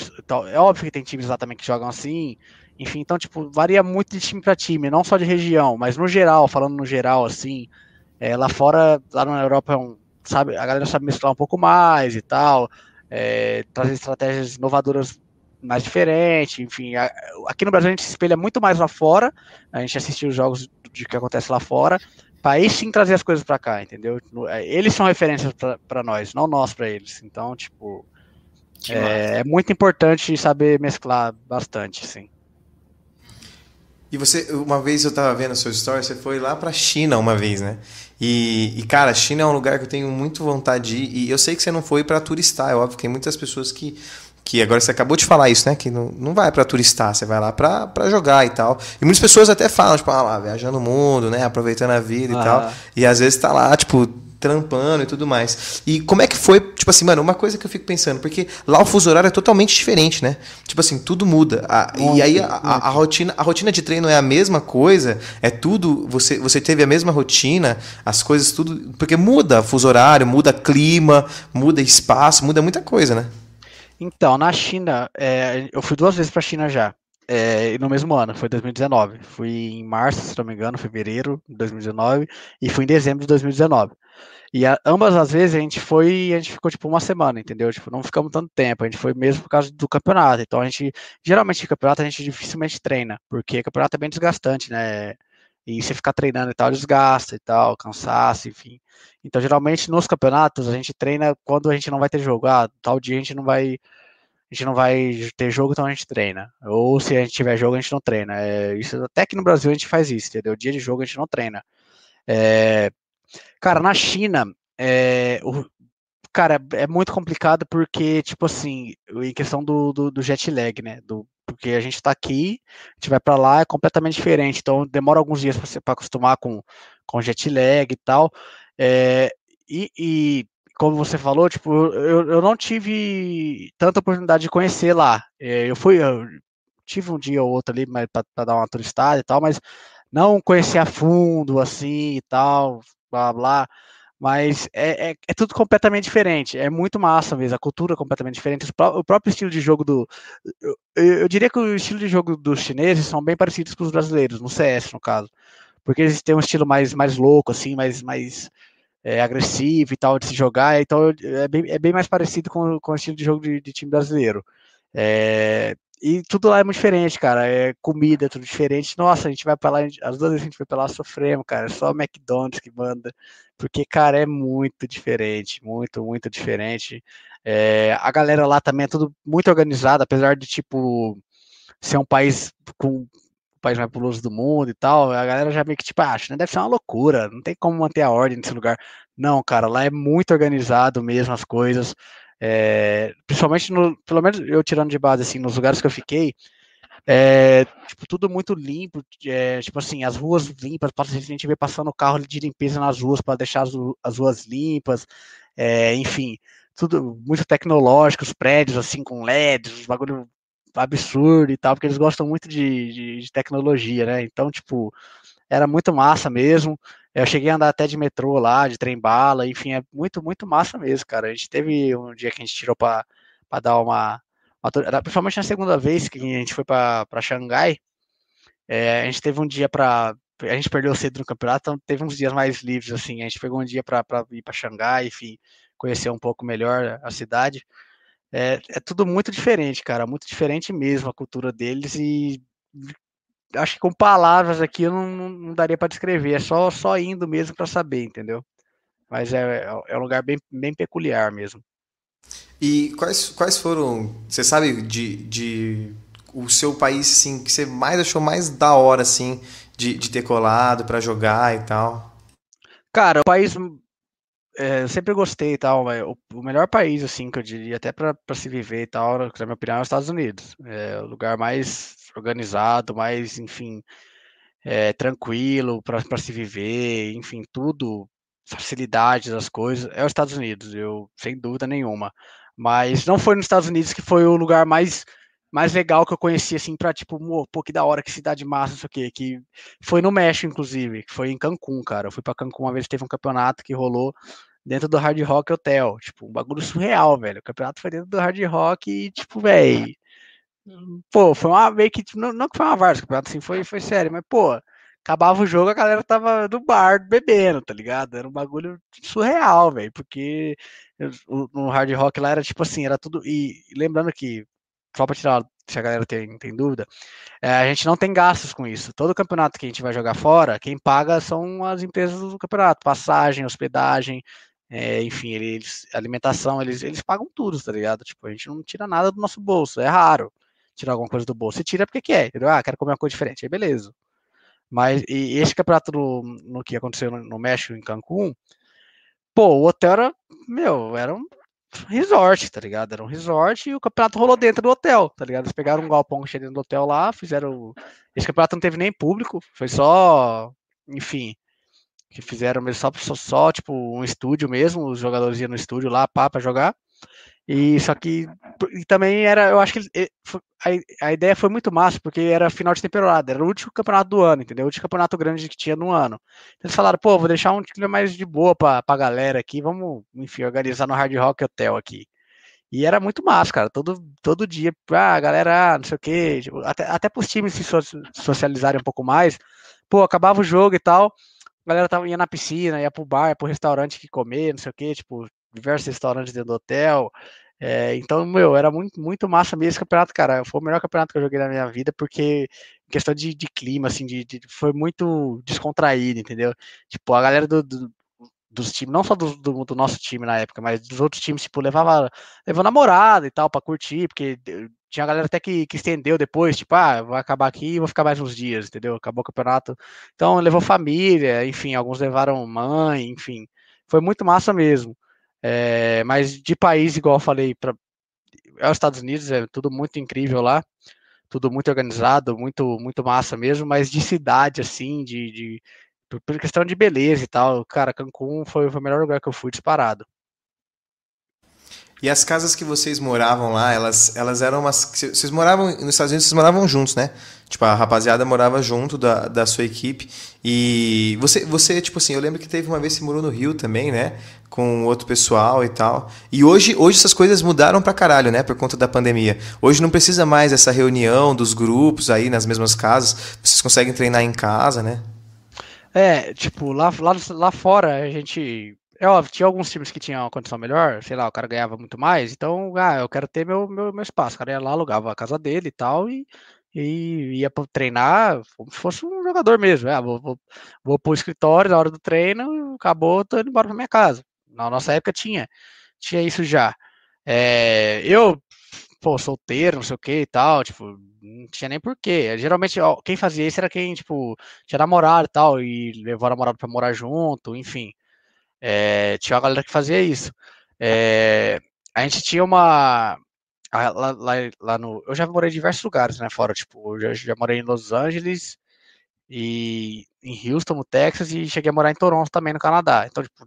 é óbvio que tem times lá também que jogam assim. Enfim, então, tipo, varia muito de time para time, não só de região, mas no geral, falando no geral, assim, é, lá fora, lá na Europa, é um, sabe, a galera sabe misturar um pouco mais e tal, é, trazer estratégias inovadoras mais diferentes, enfim. A, aqui no Brasil a gente se espelha muito mais lá fora, a gente assiste os jogos de que acontece lá fora, para aí sim trazer as coisas para cá, entendeu? É, eles são referências para nós, não nós para eles. Então, tipo, é, é, muito importante saber mesclar bastante, sim. E você, uma vez eu tava vendo a sua história, você foi lá pra China uma vez, né? E, e, cara, a China é um lugar que eu tenho muito vontade de ir. E eu sei que você não foi para turistar, é óbvio que tem muitas pessoas que. Que agora você acabou de falar isso, né? Que não, não vai para turistar, você vai lá para jogar e tal. E muitas pessoas até falam, tipo, ah lá, viajando o mundo, né? Aproveitando a vida ah. e tal. E às vezes tá lá, tipo, trampando e tudo mais. E como é que foi, tipo assim, mano, uma coisa que eu fico pensando, porque lá o fuso horário é totalmente diferente, né? Tipo assim, tudo muda. A, e aí a, a, a, rotina, a rotina de treino é a mesma coisa, é tudo, você, você teve a mesma rotina, as coisas tudo, porque muda fuso horário, muda clima, muda espaço, muda muita coisa, né? Então, na China, é, eu fui duas vezes para a China já. É, no mesmo ano, foi 2019. Fui em março, se não me engano, fevereiro de 2019, e fui em dezembro de 2019. E a, ambas as vezes a gente foi a gente ficou tipo uma semana, entendeu? Tipo, não ficamos tanto tempo, a gente foi mesmo por causa do campeonato. Então a gente, geralmente campeonato a gente dificilmente treina, porque campeonato é bem desgastante, né? E você ficar treinando e tal, desgasta e tal, cansaço, enfim. Então, geralmente nos campeonatos a gente treina quando a gente não vai ter jogo. Ah, tal dia a gente não vai a gente não vai ter jogo, então a gente treina. Ou se a gente tiver jogo, a gente não treina. É, isso, até que no Brasil a gente faz isso, entendeu? Dia de jogo a gente não treina. É, Cara, na China, é, o, cara, é muito complicado porque, tipo assim, em questão do, do, do jet lag, né? Do, porque a gente está aqui, a gente vai para lá, é completamente diferente. Então, demora alguns dias para acostumar com, com jet lag e tal. É, e, e, como você falou, tipo, eu, eu não tive tanta oportunidade de conhecer lá. É, eu fui, eu tive um dia ou outro ali para dar uma turistada e tal, mas não conheci a fundo, assim e tal blá blá. Mas é, é, é, tudo completamente diferente. É muito massa mesmo. A cultura é completamente diferente. O próprio estilo de jogo do. Eu, eu, diria que o estilo de jogo dos chineses são bem parecidos com os brasileiros, no CS, no caso. Porque eles têm um estilo mais, mais louco, assim, mais, mais é, agressivo e tal de se jogar. Então é bem, é bem mais parecido com, com o estilo de jogo de, de time brasileiro. É, e tudo lá é muito diferente, cara. É comida, é tudo diferente. Nossa, a gente vai pra lá, as duas vezes a gente foi pra lá sofremos, cara. Só McDonald's que manda. Porque, cara, é muito diferente. Muito, muito diferente. É, a galera lá também é tudo muito organizado, apesar de, tipo, ser um país com país mais populoso do mundo e tal. A galera já meio que, tipo, acha, né? Deve ser uma loucura. Não tem como manter a ordem nesse lugar. Não, cara, lá é muito organizado mesmo as coisas. É, principalmente, no, pelo menos eu tirando de base, assim, nos lugares que eu fiquei, é, tipo, tudo muito limpo, é, tipo assim, as ruas limpas, a gente vê passando carro de limpeza nas ruas para deixar as, as, ruas limpas, é, enfim, tudo muito tecnológico, os prédios assim com LEDs, bagulho absurdo e tal, porque eles gostam muito de, de, de tecnologia, né? Então, tipo, era muito massa mesmo. Eu cheguei a andar até de metrô lá, de trem-bala, enfim, é muito, muito massa mesmo, cara. A gente teve um dia que a gente tirou para dar uma, uma. Principalmente na segunda vez que a gente foi para Xangai, é, a gente teve um dia para. A gente perdeu cedo no campeonato, então teve uns dias mais livres, assim. A gente pegou um dia para ir para Xangai, enfim, conhecer um pouco melhor a cidade. É, é tudo muito diferente, cara, muito diferente mesmo a cultura deles e acho que com palavras aqui eu não, não daria para descrever, é só, só indo mesmo para saber, entendeu? Mas é, é um lugar bem, bem peculiar mesmo. E quais, quais foram, você sabe, de, de o seu país assim, que você mais achou mais da hora assim, de, de ter colado para jogar e tal? Cara, o país é, eu sempre gostei e tal, o, o, melhor país, assim, que eu diria, até para se viver e tal, na minha opinião, é os Estados Unidos. É o lugar mais organizado, mais, enfim, é, tranquilo para se viver, enfim, tudo, facilidades das coisas, é os Estados Unidos, eu sem dúvida nenhuma. Mas não foi nos Estados Unidos que foi o lugar mais mais legal que eu conheci, assim, pra, tipo, pô, que da hora, que cidade massa, isso aqui, que foi no México, inclusive, que foi em Cancún, cara. Eu fui pra Cancún uma vez, teve um campeonato que rolou dentro do Hard Rock Hotel, tipo, um bagulho surreal, velho. O campeonato foi dentro do Hard Rock e, tipo, velho, Pô, foi uma meio que. Não, não que foi uma várzea, assim, foi, foi sério, mas, pô, acabava o jogo, a galera tava no bar bebendo, tá ligado? Era um bagulho surreal, velho, porque no Hard Rock lá era tipo assim, era tudo. E lembrando que só para tirar se a galera tem, tem dúvida, é, a gente não tem gastos com isso. Todo campeonato que a gente vai jogar fora, quem paga são as empresas do campeonato, passagem, hospedagem, é, enfim, eles, alimentação, eles, eles pagam tudo, tá ligado? Tipo, a gente não tira nada do nosso bolso, é raro tirar alguma coisa do bolso. Se tira porque quer, entendeu? Ah, quero comer uma coisa diferente, aí beleza. Mas e esse campeonato no, no que aconteceu no, no México, em Cancún, pô, o hotel era, meu, era um resort, tá ligado? Era um resort e o campeonato rolou dentro do hotel, tá ligado? Eles pegaram um galpão cheio dentro do hotel lá, fizeram. Esse campeonato não teve nem público, foi só, enfim, que fizeram só, só, só tipo um estúdio mesmo, os jogadores iam no estúdio lá, pá, pra jogar. E só que e também era, eu acho que a, a ideia foi muito massa, porque era final de temporada, era o último campeonato do ano, entendeu? O último campeonato grande que tinha no ano. Eles falaram, pô, vou deixar um clima mais de boa pra, pra galera aqui, vamos, enfim, organizar no Hard Rock Hotel aqui. E era muito massa, cara. Todo, todo dia, ah, galera, não sei o quê. Tipo, até, até pros times se socializarem um pouco mais. Pô, acabava o jogo e tal. A galera tava, ia na piscina, ia pro bar, ia pro restaurante que comer, não sei o quê. Tipo, diversos restaurantes dentro do hotel. É, então, meu, era muito, muito massa mesmo esse campeonato, cara. Foi o melhor campeonato que eu joguei na minha vida, porque questão de, de clima, assim, de, de, foi muito descontraído, entendeu? Tipo, a galera do, do dos times, não só do, do, do, nosso time na época, mas dos outros times, tipo, levava, levou namorada e tal, pra curtir, porque tinha galera até que, que estendeu depois, tipo, ah, vai acabar aqui e vou ficar mais uns dias, entendeu? Acabou o campeonato. Então, levou família, enfim, alguns levaram mãe, enfim. Foi muito massa mesmo. É, mas de país, igual eu falei, para é os Estados Unidos, é tudo muito incrível lá, tudo muito organizado, muito muito massa mesmo, mas de cidade, assim, de, de por questão de beleza e tal, cara, Cancún foi, foi o melhor lugar que eu fui disparado. E as casas que vocês moravam lá, elas, elas eram umas. Vocês moravam nos Estados Unidos, vocês moravam juntos, né? Tipo, a rapaziada morava junto da, da sua equipe. E você, você, tipo assim, eu lembro que teve uma vez que você morou no Rio também, né? Com outro pessoal e tal. E hoje, hoje essas coisas mudaram pra caralho, né? Por conta da pandemia. Hoje não precisa mais essa reunião dos grupos aí nas mesmas casas. Vocês conseguem treinar em casa, né? É, tipo, lá, lá, lá fora a gente é óbvio, tinha alguns times que tinham uma condição melhor, sei lá, o cara ganhava muito mais, então, ah, eu quero ter meu, meu, meu espaço. O cara ia lá, alugava a casa dele e tal, e, e ia para treinar como se fosse um jogador mesmo. Ah, vou, vou, vou pro escritório na hora do treino, acabou, tô indo embora pra minha casa. Na nossa época tinha, tinha isso já. É, eu, pô, solteiro, não sei o que e tal, tipo, não tinha nem porquê. Geralmente, ó, quem fazia isso era quem, tipo, tinha namorado e tal, e levou a namorada pra morar junto, enfim. É, tinha uma galera que fazia isso. É, a gente tinha uma. Lá, lá, lá, no. Eu já morei em diversos lugares, né? Fora, tipo, eu já, já morei em Los Angeles e em Houston, no Texas, e cheguei a morar em Toronto também, no Canadá. Então, tipo,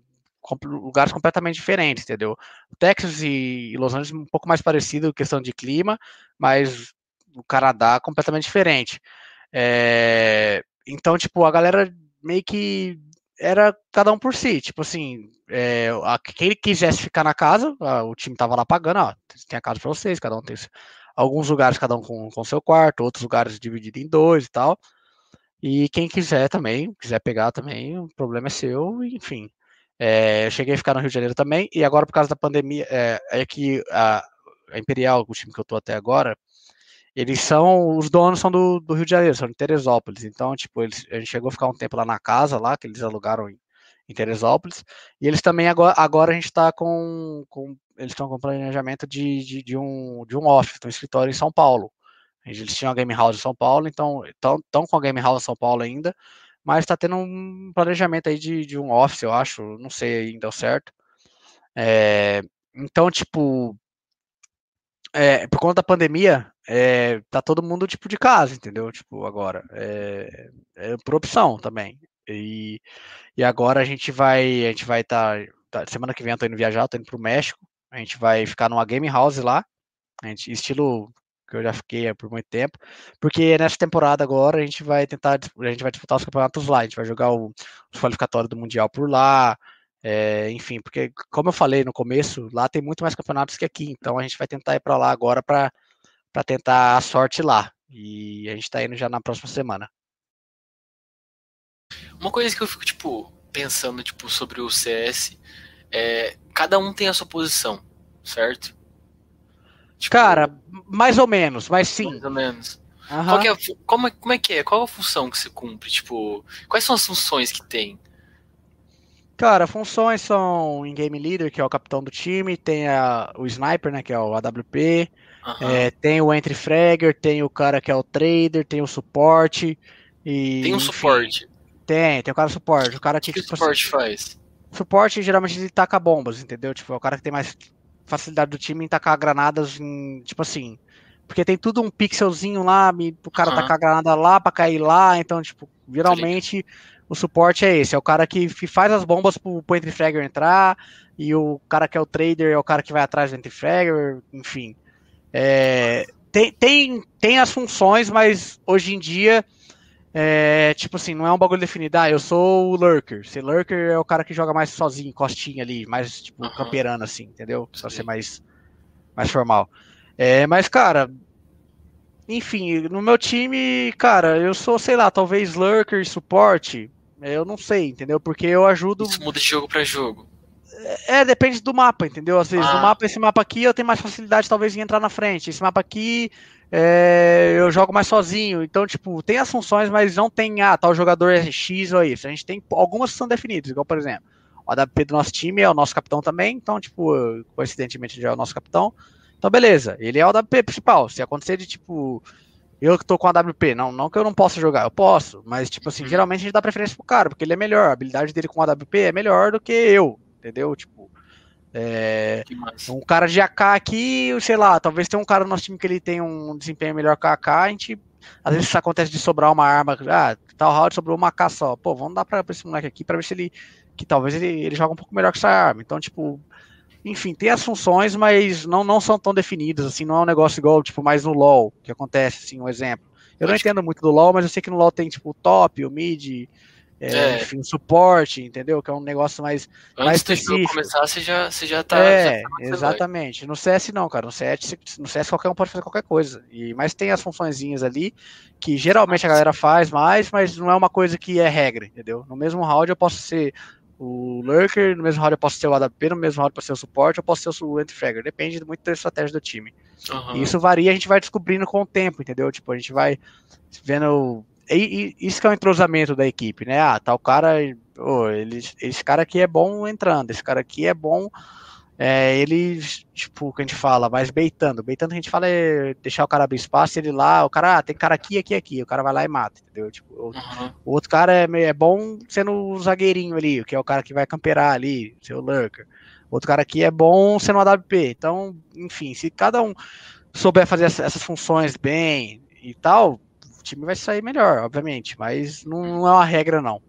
lugares completamente diferentes, entendeu? Texas e Los Angeles um pouco mais parecido questão de clima, mas o Canadá completamente diferente. É, então, tipo, a galera meio que era cada um por si. Tipo assim, é, quem quisesse ficar na casa, o time tava lá pagando, ó, tem a casa para vocês, cada um tem alguns lugares, cada um com, com seu quarto, outros lugares dividido em dois e tal. E quem quiser também, quiser pegar também, o problema é seu, enfim. É, eu cheguei a ficar no Rio de Janeiro também, e agora por causa da pandemia, é, é que a, a Imperial, o time que eu tô até agora, eles são, os donos são do, do, Rio de Janeiro, são de Teresópolis. Então, tipo, eles, a gente chegou a ficar um tempo lá na casa, lá, que eles alugaram em, em Teresópolis. E eles também, agora, agora a gente está com, com, eles estão com planejamento de, de, de, um, de um office, um escritório em São Paulo. Eles tinham a Game House em São Paulo, então estão com a Game House em São Paulo ainda, mas está tendo um planejamento aí de, de um office, eu acho, não sei ainda o certo. É, então, tipo, é, por conta da pandemia, é, tá todo mundo tipo de casa, entendeu? Tipo, agora. É, é por opção também. E, e agora a gente vai. A gente vai estar. Tá, tá, semana que vem eu tô indo viajar, tô indo pro México. A gente vai ficar numa game house lá. A gente, estilo que eu já fiquei por muito tempo. Porque nessa temporada agora a gente vai tentar. A gente vai disputar os campeonatos lá. A gente vai jogar o, os qualificatórios do Mundial por lá. É, enfim, porque como eu falei no começo, lá tem muito mais campeonatos que aqui, então a gente vai tentar ir para lá agora para tentar a sorte lá. E a gente está indo já na próxima semana. Uma coisa que eu fico tipo pensando tipo sobre o CS é cada um tem a sua posição, certo? Tipo, Cara, mais ou menos, mas sim. Mais ou menos. Uhum. É como, é, como é que é? Qual a função que você cumpre? Tipo, quais são as funções que tem? Cara, funções são in-game leader, que é o capitão do time, tem a, o sniper, né, que é o AWP, uhum. é, tem o entry fragger, tem o cara que é o trader, tem o suporte e tem um enfim, suporte. Tem, tem o cara suporte, o cara que, que tipo, o suporte assim, faz. Suporte geralmente ele taca bombas, entendeu? Tipo, é o cara que tem mais facilidade do time em tacar granadas em, tipo assim, porque tem tudo um pixelzinho lá, o cara uhum. tacar a granada lá pra cair lá, então, tipo, geralmente o suporte é esse, é o cara que faz as bombas pro, pro Entry Fragger entrar, e o cara que é o trader é o cara que vai atrás do Entry Fragger, enfim. É, tem, tem, tem as funções, mas hoje em dia, é, tipo assim, não é um bagulho definido, ah, eu sou o Lurker. Se Lurker é o cara que joga mais sozinho, costinha ali, mais, tipo, uhum. camperando assim, entendeu? Só ser mais, mais formal. É, mas, cara, enfim, no meu time, cara, eu sou, sei lá, talvez lurker e suporte. Eu não sei, entendeu? Porque eu ajudo. Isso muda de jogo para jogo. É, depende do mapa, entendeu? Às vezes, ah. no mapa, esse mapa aqui eu tenho mais facilidade, talvez, em entrar na frente. Esse mapa aqui é, eu jogo mais sozinho. Então, tipo, tem as funções, mas não tem, ah, tal jogador é X ou Y. A gente tem algumas que são definidas, igual, por exemplo, o AWP do nosso time é o nosso capitão também. Então, tipo, coincidentemente já é o nosso capitão. Então, beleza, ele é o AWP principal. Se acontecer de tipo, eu que tô com a AWP, não, não que eu não possa jogar, eu posso, mas tipo assim, uhum. geralmente a gente dá preferência pro cara, porque ele é melhor, a habilidade dele com a AWP é melhor do que eu, entendeu? Tipo, é, um cara de AK aqui, sei lá, talvez tenha um cara no nosso time que ele tem um desempenho melhor que a AK, a gente, às vezes isso acontece de sobrar uma arma, ah, tal round sobrou uma AK só, pô, vamos dar pra, pra esse moleque aqui pra ver se ele, que talvez ele, ele joga um pouco melhor que essa arma, então tipo, enfim, tem as funções, mas não, não são tão definidas, assim, não é um negócio igual, tipo, mais no LoL, que acontece, assim, um exemplo. Eu não entendo muito do LoL, mas eu sei que no LoL tem, tipo, o top, o mid, é, é. enfim, o suporte, entendeu? Que é um negócio mais, Antes mais específico. começar, você já, você já tá... É, já tá exatamente. No CS não, cara, no CS, no CS qualquer um pode fazer qualquer coisa, e, mas tem as funçõezinhas ali, que geralmente a galera faz mais, mas não é uma coisa que é regra, entendeu? No mesmo round eu posso ser o Lurker, no mesmo round eu posso ser o AWP, no mesmo round eu posso ser o suporte, eu posso ser o Anti-Fragger, depende muito da estratégia do time. Uhum. E isso varia, a gente vai descobrindo com o tempo, entendeu? Tipo, a gente vai vendo. E, e, isso que é o entrosamento da equipe, né? Ah, tal cara, oh, ele, esse cara aqui é bom entrando, esse cara aqui é bom é, ele, tipo, que a gente fala, mais beitando. Beitando a gente fala é deixar o cara abrir espaço, ele lá, o cara, ah, tem cara aqui, aqui, aqui, o cara vai lá e mata, entendeu? Tipo, o, uhum. o outro cara é, é bom sendo o zagueirinho ali, que é o cara que vai camperar ali, seu lurker. Outro cara aqui é bom sendo o AWP. Então, enfim, se cada um souber fazer essas funções bem e tal, o time vai sair melhor, obviamente, mas não é uma regra, não.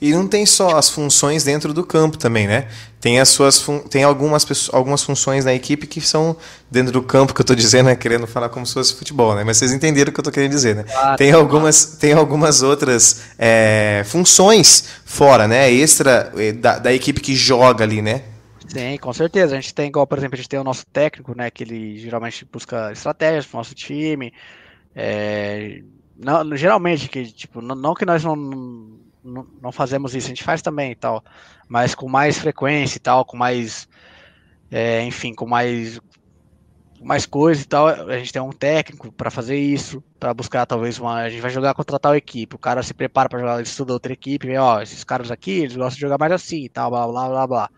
E não tem só as funções dentro do campo também, né? Tem as suas tem algumas algumas funções na equipe que são dentro do campo que eu estou dizendo, né? querendo falar como se fosse futebol, né? Mas vocês entenderam o que eu estou querendo dizer, né? Ah, tem algumas tem algumas outras é, funções fora, né? Extra é, da, da equipe que joga ali, né? Sim, com certeza. A gente tem, igual, por exemplo, a gente tem o nosso técnico, né? Que ele geralmente busca estratégias para o nosso time. É, não, geralmente, que, tipo, não, não que nós não não, fazemos isso, a gente faz também e tal, mas com mais frequência e tal, com mais, é, enfim, com mais mais coisa e tal, a gente tem um técnico para fazer isso, para buscar talvez uma, a gente vai jogar contra tal equipe, o cara se prepara para jogar, estuda outra equipe, vê, ó, esses caras aqui, eles gostam de jogar mais assim e tal, blá blá blá blá.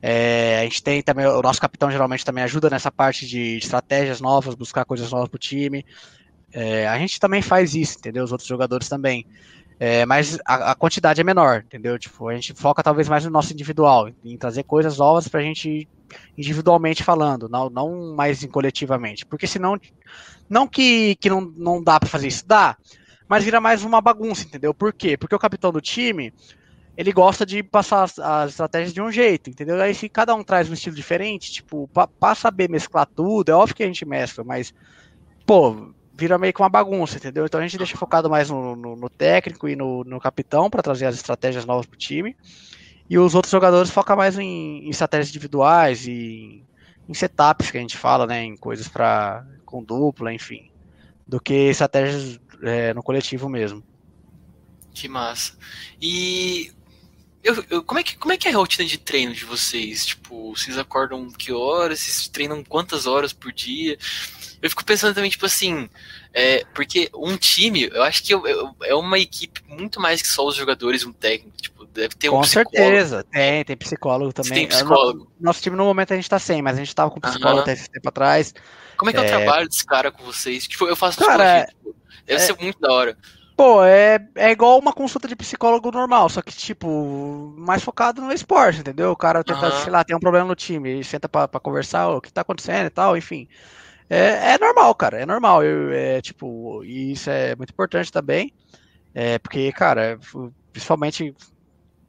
É, a gente tem também, o nosso capitão geralmente também ajuda nessa parte de estratégias novas, buscar coisas novas pro time. É, a gente também faz isso, entendeu? Os outros jogadores também. É, mas a, a, quantidade é menor, entendeu? Tipo, a gente foca talvez mais no nosso individual, em trazer coisas novas pra gente individualmente falando, não, não mais em coletivamente. Porque senão, não que, que não, não dá para fazer isso, dá, mas vira mais uma bagunça, entendeu? Por quê? Porque o capitão do time, ele gosta de passar as, as estratégias de um jeito, entendeu? Aí se cada um traz um estilo diferente, tipo, para saber mesclar tudo, é óbvio que a gente mescla, mas, pô, vira meio que uma bagunça, entendeu? Então a gente deixa focado mais no, no, no técnico e no, no capitão para trazer as estratégias novas para o time. E os outros jogadores focam mais em, em estratégias individuais e em setups que a gente fala, né? Em coisas para com dupla, enfim. Do que estratégias é, no coletivo mesmo. Que massa. E eu, eu, como, é que, como é que é a rotina de treino de vocês? Tipo, vocês acordam que horas? Vocês treinam quantas horas por dia? Eu fico pensando também, tipo assim, é, porque um time, eu acho que eu, eu, é uma equipe muito mais que só os jogadores, um técnico. Tipo, deve ter um com certeza, tem, tem psicólogo também. Tem psicólogo. Nosso time no momento a gente tá sem, mas a gente tava com psicólogo até esse tempo atrás. Como é que é, é o trabalho desse cara com vocês? Tipo, eu faço cara, tipo, deve é, ser muito da hora. Pô, é, é igual uma consulta de psicólogo normal, só que, tipo, mais focado no esporte, entendeu? O cara tenta, uhum. sei lá, tem um problema no time, e senta pra, pra conversar o que tá acontecendo e tal, enfim. É, é normal, cara, é normal. Eu, é, tipo, e isso é muito importante também, é, porque, cara, principalmente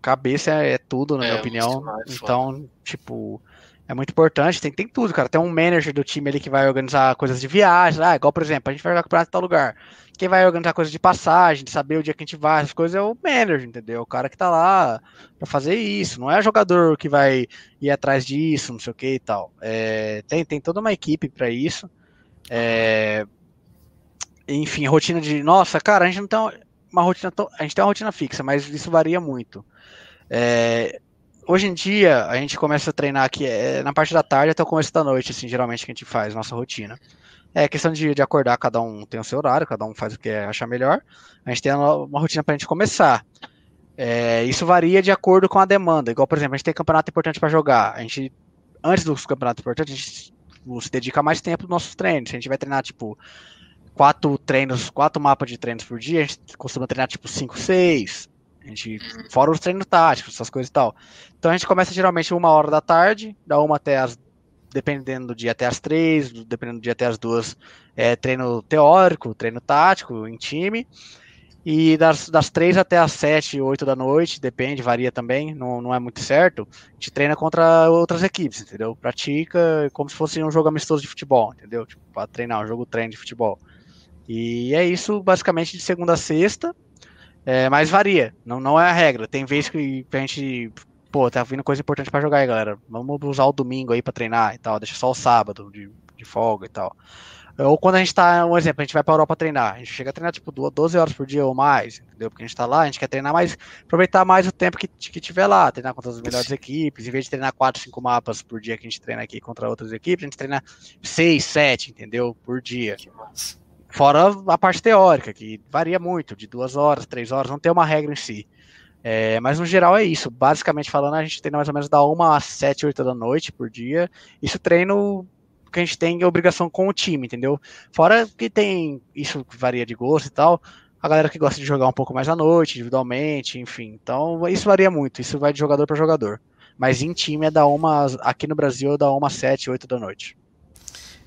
cabeça é, é tudo, na minha é, opinião. Então, tipo, é muito importante, tem, tem tudo, cara. Tem um manager do time ali que vai organizar coisas de viagem, ah, igual, por exemplo, a gente vai jogar campeonato em tal lugar. Quem vai organizar coisas de passagem, de saber o dia que a gente vai, essas coisas é o manager, entendeu? O cara que tá lá pra fazer isso. Não é jogador que vai ir atrás disso, não sei o que e tal. É, tem, tem toda uma equipe para isso. É, enfim, rotina de. Nossa, cara, a gente não tem uma rotina. A gente tem uma rotina fixa, mas isso varia muito. É, hoje em dia, a gente começa a treinar aqui é, na parte da tarde até o começo da noite, assim, geralmente que a gente faz, nossa rotina. É questão de, de acordar, cada um tem o seu horário, cada um faz o que achar melhor. A gente tem uma rotina para a gente começar. É, isso varia de acordo com a demanda. Igual, por exemplo, a gente tem campeonato importante para jogar. A gente, antes dos campeonatos importantes, a gente se dedica mais tempo nos nossos treinos. A gente vai treinar, tipo, quatro treinos, quatro mapas de treinos por dia, a gente costuma treinar, tipo, cinco, seis. A gente, fora os treinos táticos, essas coisas e tal. Então a gente começa geralmente uma hora da tarde, da uma até as dependendo do dia até as três, dependendo do dia até as duas, é treino teórico, treino tático em time. E das, das três até as sete, oito da noite, depende, varia também, não, não é muito certo. A gente treina contra outras equipes, entendeu? Pratica como se fosse um jogo amistoso de futebol, entendeu? Tipo, para treinar, um jogo treino de futebol. E é isso basicamente de segunda a sexta, é, mas varia, não, não é a regra. Tem vezes que a gente pô, tá vindo coisa importante para jogar aí, galera. Vamos usar o domingo aí para treinar e tal, deixa só o sábado de, de folga e tal. Ou quando a gente tá, um exemplo, a gente vai pra Europa treinar, a gente chega a treinar tipo 12 horas por dia ou mais, entendeu? Porque a gente tá lá, a gente quer treinar mais, aproveitar mais o tempo que, que tiver lá, treinar contra as melhores equipes, em vez de treinar 4, 5 mapas por dia que a gente treina aqui contra outras equipes, a gente treina 6, 7, entendeu? Por dia. Fora a parte teórica, que varia muito, de 2 horas, 3 horas, não tem uma regra em si. É, mas no geral é isso. Basicamente falando, a gente treina mais ou menos da 1 às 7, 8 da noite por dia. Isso treino que a gente tem obrigação com o time, entendeu? Fora que tem isso varia de gosto e tal. A galera que gosta de jogar um pouco mais à noite, individualmente, enfim. Então, isso varia muito. Isso vai de jogador para jogador. Mas em time é da uma, aqui no Brasil, é da uma às 7, 8 da noite.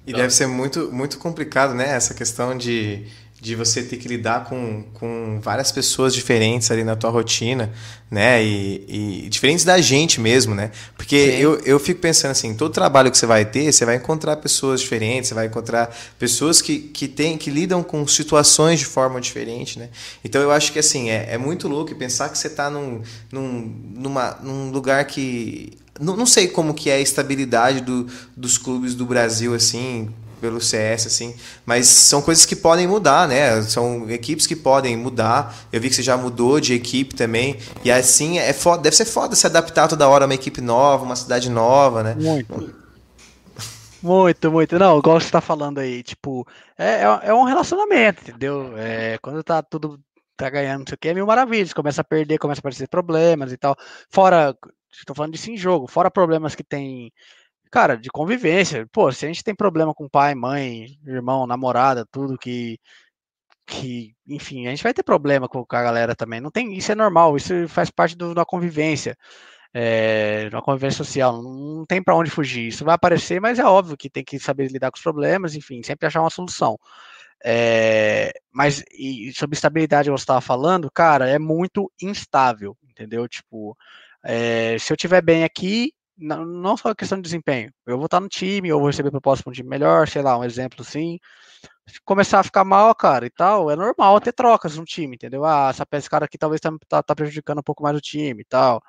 E deve ser muito, muito complicado, né? Essa questão de de você ter que lidar com, com várias pessoas diferentes ali na tua rotina, né? E, e diferentes da gente mesmo, né? Porque eu, eu fico pensando assim, todo trabalho que você vai ter, você vai encontrar pessoas diferentes, você vai encontrar pessoas que, que, tem, que lidam com situações de forma diferente, né? Então eu acho que assim, é, é muito louco pensar que você está num, num, numa, num lugar que não, não sei como que é a estabilidade do, dos clubes do Brasil, assim, pelo CS, assim. Mas são coisas que podem mudar, né? São equipes que podem mudar. Eu vi que você já mudou de equipe também. E assim, é foda, deve ser foda se adaptar toda hora a uma equipe nova, uma cidade nova, né? Muito. Muito, muito. Não, igual você tá falando aí, tipo, é, é, é um relacionamento, entendeu? É, quando tá tudo tá ganhando, não sei o que, é mil maravilhas. Começa a perder, começa a aparecer problemas e tal. Fora, estou falando disso em jogo, fora problemas que tem cara, de convivência. Pô, se a gente tem problema com pai, mãe, irmão, namorada, tudo que que, enfim, a gente vai ter problema com a galera também. Não tem, isso é normal, isso faz parte do, da convivência, é, da convivência social. Não, tem para onde fugir. Isso vai aparecer, mas é óbvio que tem que saber lidar com os problemas, enfim, sempre achar uma solução. É, mas sobre estabilidade, você estava falando, cara, é muito instável, entendeu? Tipo, é, se eu tiver bem aqui, não, não só questão de desempenho. Eu vou estar no time, ou vou receber proposta para um time melhor, sei lá, um exemplo assim. Se começar a ficar mal, cara, e tal, é normal ter trocas no time, entendeu? Ah, essa, esse cara aqui talvez tá, tá, tá, prejudicando um pouco mais o time e tal.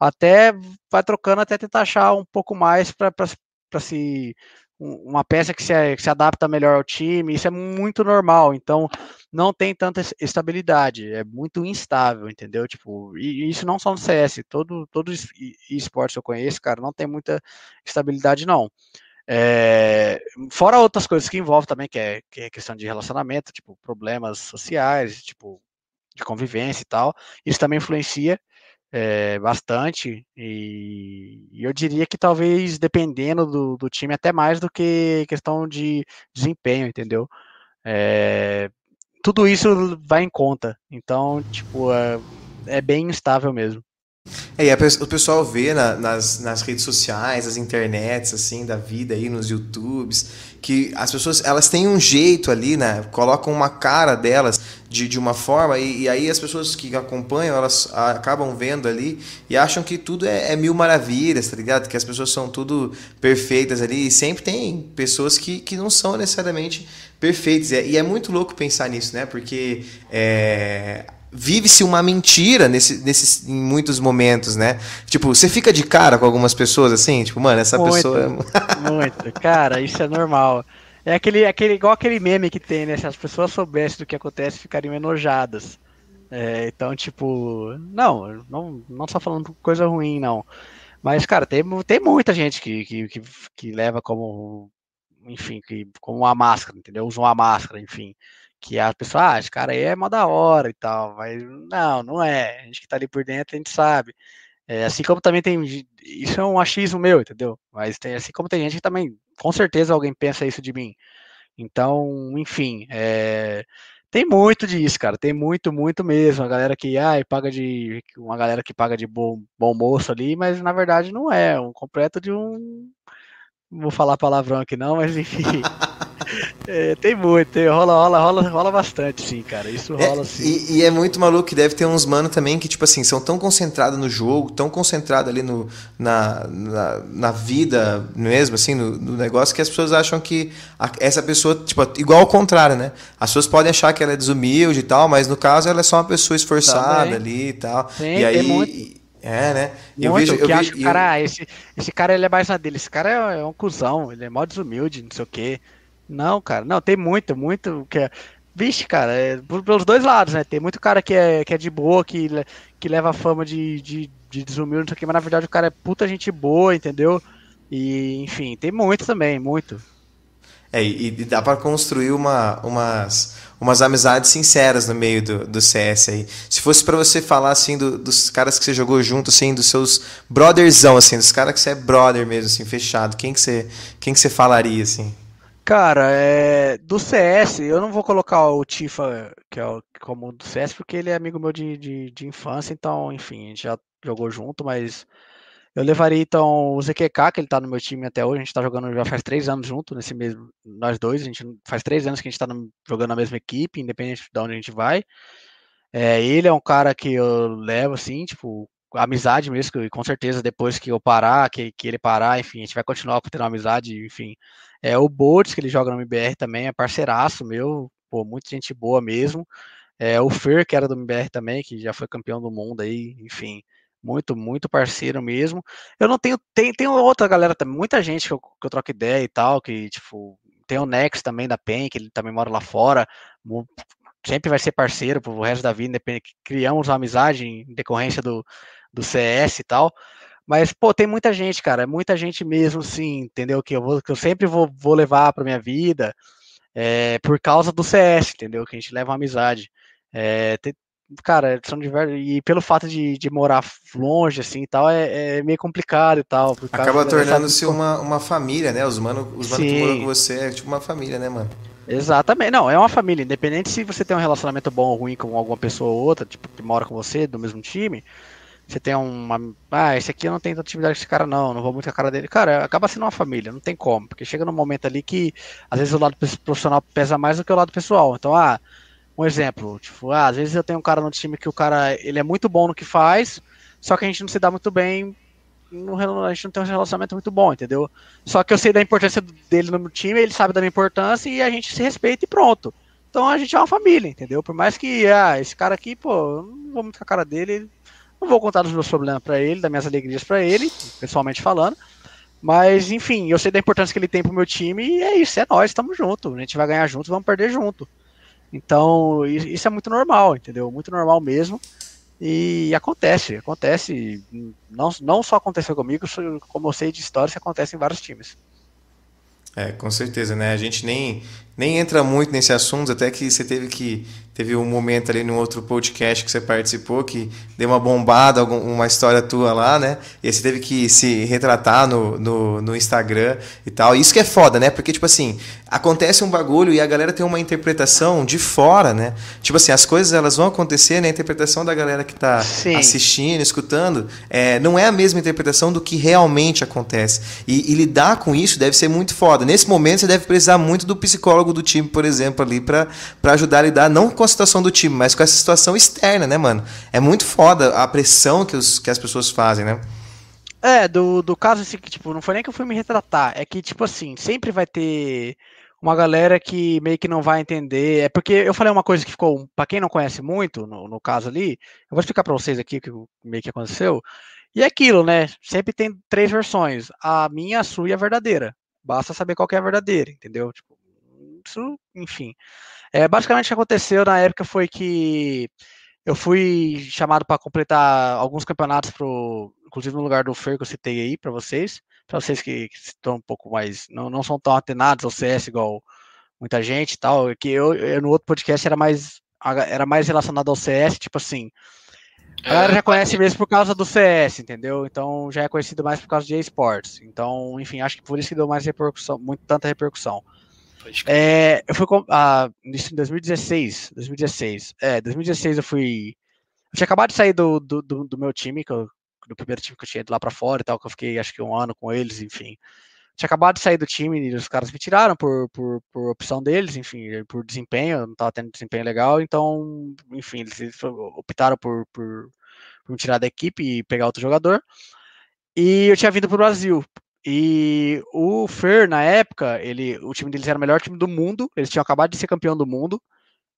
Até vai trocando até tentar achar um pouco mais para se uma peça que se, que se adapta melhor ao time, isso é muito normal, então não tem tanta estabilidade, é muito instável, entendeu? Tipo, e, isso não só no CS, todo, os esportes que eu conheço, cara, não tem muita estabilidade, não. É, fora outras coisas que envolvem também, que é, que é questão de relacionamento, tipo, problemas sociais, tipo, de convivência e tal, isso também influencia é, bastante, e, e, eu diria que talvez dependendo do, do, time, até mais do que questão de desempenho, entendeu? É, tudo isso vai em conta, então, tipo, é, é bem instável mesmo. É, e a, o pessoal vê na, nas, nas redes sociais, as internets, assim, da vida aí, nos YouTubes, que as pessoas, elas têm um jeito ali, né? Colocam uma cara delas de, de uma forma, e, e aí as pessoas que acompanham, elas acabam vendo ali e acham que tudo é, é, mil maravilhas, tá ligado? Que as pessoas são tudo perfeitas ali, e sempre tem pessoas que, que não são necessariamente perfeitas. E é, e é muito louco pensar nisso, né? Porque é, vive-se uma mentira nesse, nesses, em muitos momentos, né? Tipo, você fica de cara com algumas pessoas assim, tipo, mano, essa muito, pessoa. É muito, cara, isso é normal. É aquele, aquele, igual aquele meme que tem, né? Se as pessoas soubessem do que acontece, ficariam enojadas. É, então, tipo, não, não, não só falando coisa ruim, não. Mas, cara, tem, tem muita gente que, que, que, que leva como, enfim, que, como uma máscara, entendeu? Usa uma máscara, enfim que a pessoa, ah, esse cara aí é mó da hora e tal, mas não, não é. A gente que tá ali por dentro, a gente sabe. É, assim como também tem. Isso é um achismo meu, entendeu? Mas tem, assim como tem gente que também, com certeza, alguém pensa isso de mim. Então, enfim, é, tem muito disso, cara. Tem muito, muito mesmo. A galera que ah, paga de. Uma galera que paga de bom, bom moço ali, mas na verdade não é. um completo de um. Vou falar palavrão aqui não, mas enfim. É, tem muito, tem, rola, rola, rola, rola bastante, sim, cara. Isso é, rola é, sim. E, e, é muito maluco que deve ter uns mano também que, tipo assim, são tão concentrados no jogo, tão concentrados ali no, na, na, na, vida mesmo, assim, no, no, negócio, que as pessoas acham que a, essa pessoa, tipo, igual ao contrário, né? As pessoas podem achar que ela é desumilde e tal, mas no caso ela é só uma pessoa esforçada ali e tal. Sim, e aí. Muito. É, né? Eu Muito, vejo, eu que vejo, acho que o cara, ah, esse, esse cara ele é mais na dele. Esse cara é, é um cuzão, ele é mó desumilde, não sei o quê. Não, cara, não, tem muito, muito que é. Vixe, cara, é, pelos dois lados, né? Tem muito cara que é, que é de boa, que, que leva a fama de, de, de desumilde, não sei o que, mas na verdade o cara é puta gente boa, entendeu? E, enfim, tem muito também, muito. É, e, e dá para construir uma, umas, umas amizades sinceras no meio do, do CS aí. Se fosse para você falar, assim, do, dos caras que você jogou junto, assim, dos seus brotherzão, assim, dos caras que você é brother mesmo, assim, fechado, quem que você, quem que você falaria, assim? Cara, é, do CS, eu não vou colocar o Tifa, que é o, como do CS, porque ele é amigo meu de, de, de, infância, então, enfim, a gente já jogou junto, mas eu levaria então o ZQK, que ele tá no meu time até hoje, a gente tá jogando já faz três anos junto, nesse mesmo, nós dois, a gente faz três anos que a gente tá no, jogando na mesma equipe, independente de onde a gente vai. É, ele é um cara que eu levo, assim, tipo, amizade mesmo, e com certeza depois que eu parar, que, que ele parar, enfim, a gente vai continuar tendo amizade, enfim, é, o Boltz, que ele joga no MBR também, é parceiraço meu, pô, muita gente boa mesmo. É, o Fer, que era do MBR também, que já foi campeão do mundo aí, enfim, muito, muito parceiro mesmo. Eu não tenho, tem, tem outra galera também, muita gente que eu, que eu troco ideia e tal, que, tipo, tem o Nex também da PEN, que ele também mora lá fora, sempre vai ser parceiro pro resto da vida, criamos uma amizade em decorrência do, do CS e tal. Mas, pô, tem muita gente, cara, muita gente mesmo, sim, entendeu? Que eu, vou, que eu sempre vou, vou levar pra minha vida é, por causa do CS, entendeu? Que a gente leva uma amizade. É, tem, cara, são diversos. E pelo fato de, de morar longe, assim e tal, é, é meio complicado e tal. Acaba tornando-se uma, uma família, né? Os manos os mano que moram com você é tipo uma família, né, mano? Exatamente, não, é uma família, independente se você tem um relacionamento bom ou ruim com alguma pessoa ou outra, tipo, que mora com você, do mesmo time, você tem uma. Ah, esse aqui eu não tenho tanta atividade com esse cara, não, não vou muito com a cara dele. Cara, acaba sendo uma família, não tem como. Porque chega num momento ali que, às vezes, o lado profissional pesa mais do que o lado pessoal. Então, ah, um exemplo, tipo, ah, às vezes eu tenho um cara no time que o cara ele é muito bom no que faz, só que a gente não se dá muito bem. No, a gente não tem um relacionamento muito bom, entendeu? Só que eu sei da importância dele no time, ele sabe da minha importância e a gente se respeita e pronto. Então a gente é uma família, entendeu? Por mais que, ah, esse cara aqui, pô, não vou muito com a cara dele, não vou contar dos meus problemas para ele, das minhas alegrias para ele, pessoalmente falando. Mas, enfim, eu sei da importância que ele tem pro meu time e é isso, é nós, estamos junto. A gente vai ganhar junto, vamos perder junto. Então, isso é muito normal, entendeu? Muito normal mesmo. E acontece, acontece. Não, não só aconteceu comigo, como eu sei de histórias que acontecem em vários times. É, com certeza, né? A gente nem, nem entra muito nesse assunto, até que você teve que teve um momento ali no outro podcast que você participou que deu uma bombada, uma história tua lá, né? E você teve que se retratar no, no, no, Instagram e tal. Isso que é foda, né? Porque, tipo assim, acontece um bagulho e a galera tem uma interpretação de fora, né? Tipo assim, as coisas elas vão acontecer, né? A interpretação da galera que tá Sim. assistindo, escutando, é, não é a mesma interpretação do que realmente acontece. E, e lidar com isso deve ser muito foda. Nesse momento, você deve precisar muito do psicólogo do time, por exemplo, ali, para ajudar a lidar, não com com a situação do time, mas com essa situação externa, né, mano? É muito foda a pressão que, os, que as pessoas fazem, né? É, do, do caso assim, que, tipo, não foi nem que eu fui me retratar, é que, tipo assim, sempre vai ter uma galera que meio que não vai entender. É porque eu falei uma coisa que ficou, para quem não conhece muito, no, no caso ali, eu vou explicar para vocês aqui o que meio que aconteceu. E é aquilo, né? Sempre tem três versões: a minha, a sua e a verdadeira. Basta saber qual é a verdadeira, entendeu? Tipo, enfim. É, basicamente o que aconteceu na época foi que eu fui chamado para completar alguns campeonatos, pro, inclusive no lugar do Fer que eu citei aí para vocês, para vocês que, que, estão um pouco mais, não, não são tão atenados ao CS igual muita gente e tal, que eu, eu, no outro podcast era mais era mais relacionado ao CS, tipo assim, a galera já conhece mesmo por causa do CS, entendeu? Então já é conhecido mais por causa de esportes. Então, enfim, acho que por isso que deu mais repercussão, muito tanta repercussão. É, eu fui ah, em 2016, 2016. É, 2016 eu fui. Eu tinha acabado de sair do, do, do, do meu time, que eu, do primeiro time que eu tinha ido lá para fora e tal, que eu fiquei acho que um ano com eles, enfim. tinha acabado de sair do time e os caras me tiraram por, por, por opção deles, enfim, por desempenho, eu não tava tendo desempenho legal, então, enfim, eles, optaram por, por, por me tirar da equipe e pegar outro jogador. E eu tinha vindo para o Brasil e o Fer, na época, ele, o time deles era o melhor time do mundo, eles tinham acabado de ser campeão do mundo,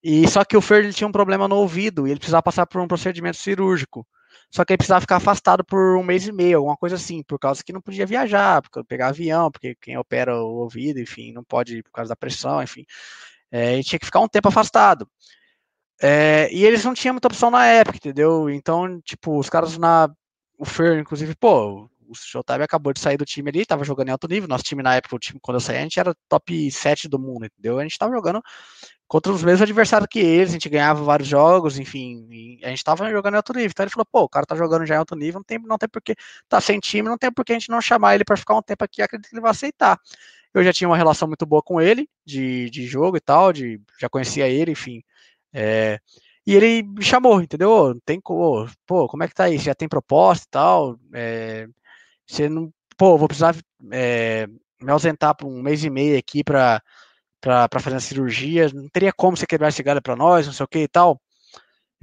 e só que o Fer ele tinha um problema no ouvido, e ele precisava passar por um procedimento cirúrgico. Só que ele precisava ficar afastado por um mês e meio, alguma coisa assim, por causa que não podia viajar, porque pegar avião, porque quem opera o ouvido, enfim, não pode por causa da pressão, enfim. É, ele tinha que ficar um tempo afastado. É, e eles não tinham muita opção na época, entendeu? Então, tipo, os caras na. O Fer, inclusive, pô, o Showtime acabou de sair do time ali, tava jogando em alto nível. Nosso time na época, o time quando eu saí, a gente era top 7 do mundo, entendeu? A gente tava jogando contra os mesmos adversários que eles, a gente ganhava vários jogos, enfim, a gente tava jogando em alto nível. Então ele falou, pô, o cara tá jogando já em alto nível, não tem, não tem porque tá sem time, não tem porque a gente não chamar ele para ficar um tempo aqui, acredito que ele vai aceitar. Eu já tinha uma relação muito boa com ele, de, de jogo e tal, de, já conhecia ele, enfim. É, e ele me chamou, entendeu? Tem, pô, como é que tá aí? Já tem proposta e tal? É, você não, pô, vou precisar é, me ausentar por um mês e meio aqui para para fazer a cirurgia, não teria como você quebrar esse galho para nós, não sei o que e tal.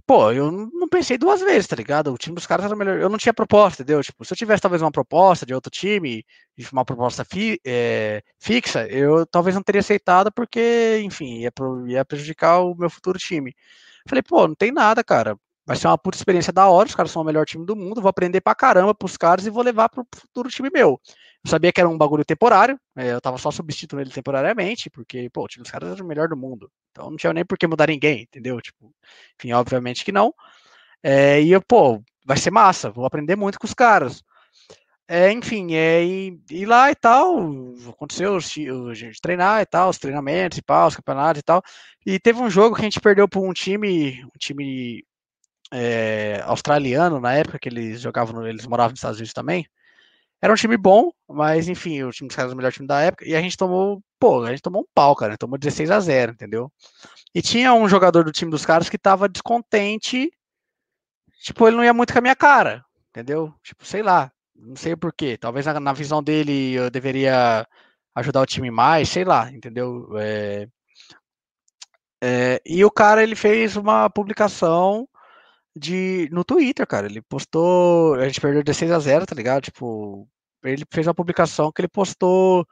Pô, eu não pensei duas vezes, tá ligado? O time dos caras era melhor. Eu não tinha proposta, entendeu? Tipo, se eu tivesse talvez uma proposta de outro time, uma proposta fi, é, fixa, eu talvez não teria aceitado porque, enfim, ia, pro, ia prejudicar o meu futuro time. Falei, pô, não tem nada, cara. Vai ser uma puta experiência da hora, os caras são o melhor time do mundo, vou aprender pra caramba pros caras e vou levar pro futuro time meu. Eu sabia que era um bagulho temporário, é, eu tava só substituindo ele temporariamente, porque, pô, o time dos caras era o melhor do mundo. Então não tinha nem por que mudar ninguém, entendeu? Tipo, enfim, obviamente que não. É, e eu, pô, vai ser massa, vou aprender muito com os caras. É, enfim, é, e, e lá e tal, aconteceu a gente treinar e tal, os treinamentos e pau, os campeonatos e tal. E teve um jogo que a gente perdeu por um time, um time é, australiano, na época que eles jogavam, eles moravam nos Estados Unidos também. Era um time bom, mas enfim, o time dos caras era o melhor time da época. E a gente tomou, pô, a gente tomou um pau, cara. Tomou 16 a 0 entendeu? E tinha um jogador do time dos caras que tava descontente. Tipo, ele não ia muito com a minha cara, entendeu? Tipo, sei lá. Não sei por quê. Talvez na, na visão dele eu deveria ajudar o time mais, sei lá, entendeu? É, é, e o cara ele fez uma publicação de no Twitter, cara. Ele postou. A gente perdeu de 6 a 0 tá ligado? Tipo, ele fez uma publicação que ele postou.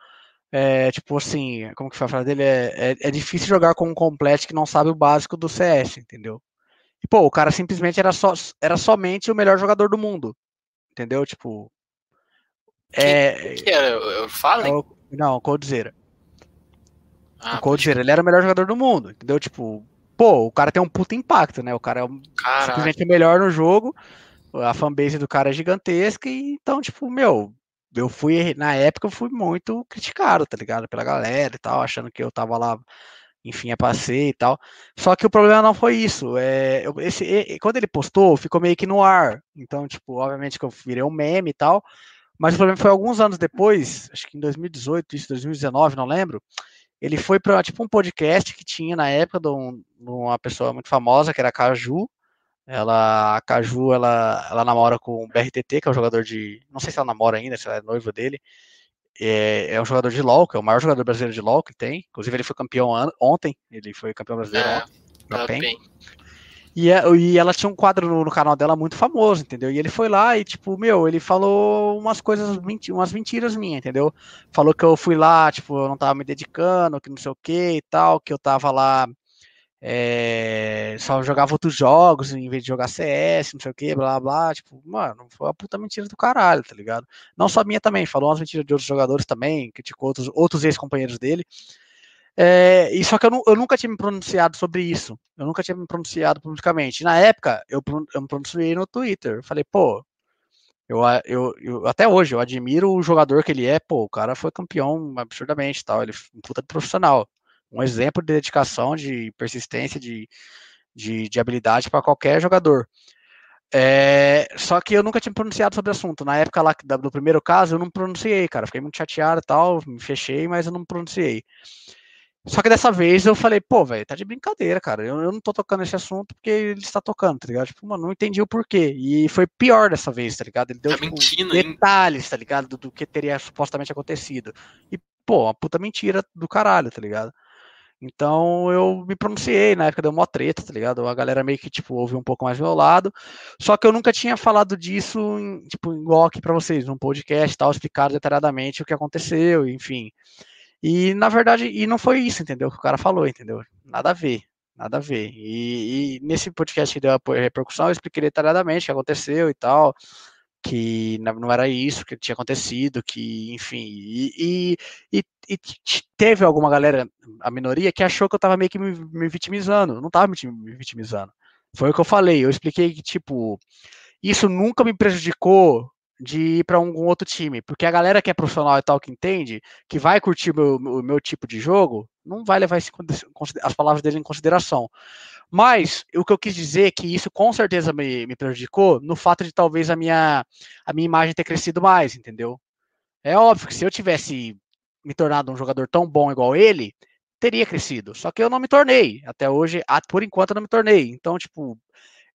É, tipo assim, como que foi a frase dele? É, é, é, difícil jogar com um complete que não sabe o básico do CS, entendeu? E, pô, o cara simplesmente era, só, era somente o melhor jogador do mundo, entendeu? Tipo, É, que era? Eu Fallen? é não, o Coldzera. o Coldzera, ele era o melhor jogador do mundo, entendeu? Tipo, pô, o cara tem um puta impacto, né? O cara é um simplesmente o melhor no jogo. A fanbase do cara é gigantesca e então, tipo, meu, eu fui na época eu fui muito criticado, tá ligado? Pela galera e tal, achando que eu tava lá, enfim, a passeio e tal. Só que o problema não foi isso. É, eu- esse, e quando ele postou, ficou meio que no ar. Então, tipo, obviamente que eu virei um meme e tal. Mas o problema foi alguns anos depois, acho que em 2018, isso, 2019, não lembro. Ele foi para tipo um podcast que tinha na época de, um- de uma pessoa muito famosa, que era a Caju. Ela, a Caju, ela, ela namora com o BRTT, que é um jogador de. Não sei se ela namora ainda, se ela é noiva dele. É, é um jogador de LoL, que é o maior jogador brasileiro de LoL que tem. Inclusive, ele foi campeão ontem. Ele foi campeão brasileiro É, ontem. tá bem. E, é- e ela tinha um quadro no, no canal dela muito famoso, entendeu? E ele foi lá e, tipo, meu, ele falou umas coisas, menti- umas mentiras minhas, entendeu? Falou que eu fui lá, tipo, eu não tava me dedicando, que não sei o que e tal, que eu tava lá, é, só jogava outros jogos em vez de jogar CS, não sei o que, blá blá. Tipo, mano, foi uma puta mentira do caralho, tá ligado? Não só minha também, falou umas mentiras de outros jogadores também, criticou outros, outros ex-companheiros dele. É, e só que eu, eu nunca tinha me pronunciado sobre isso. Eu nunca tinha me pronunciado publicamente. Na época, eu, eu me pronunciei no Twitter. Eu falei, pô, eu, eu, eu- até hoje eu admiro o jogador que ele é. Pô, o cara foi campeão absurdamente, tal. Ele um puta de profissional, um exemplo de dedicação, de persistência, de, de, de habilidade para qualquer jogador. É, só que eu nunca tinha pronunciado sobre o assunto. Na época lá do primeiro caso, eu não pronunciei, cara. Fiquei muito chateado tal, me fechei, mas eu não pronunciei. Só que dessa vez eu falei, pô, velho, tá de brincadeira, cara. Eu, eu não tô tocando esse assunto porque ele está tocando, tá ligado? Tipo, mano, não entendi o porquê. E foi pior dessa vez, tá ligado? Ele deu Tá tipo, mentindo, hein? detalhes, tá ligado? Do, do que teria supostamente acontecido. E, pô, uma puta mentira do caralho, tá ligado? Então eu me pronunciei, na época deu mó treta, tá ligado? A galera meio que, tipo, ouviu um pouco mais do meu lado. Só que eu nunca tinha falado disso, em, tipo, igual aqui pra vocês, num podcast e tal, explicado detalhadamente o que aconteceu, enfim. E na verdade, e não foi isso, entendeu? Que o cara falou, entendeu? Nada a ver, nada a ver. E, e nesse podcast que deu a repercussão, eu expliquei detalhadamente o que aconteceu e tal, que não era isso que tinha acontecido, que, enfim, e, e, e- teve alguma galera, a minoria, que achou que eu tava meio que me, me vitimizando. Não tava me, me vitimizando. Foi o que eu falei, eu expliquei que, tipo, isso nunca me prejudicou de ir para algum outro time, porque a galera que é profissional e tal, que entende, que vai curtir o meu, o meu tipo de jogo, não vai levar esse as palavras dele em consideração. Mas o que eu quis dizer é que isso com certeza me, me prejudicou no fato de talvez a minha, a minha imagem ter crescido mais, entendeu? É óbvio que se eu tivesse me tornado um jogador tão bom igual ele, teria crescido. Só que eu não me tornei. Até hoje, por enquanto, eu não me tornei. Então, tipo,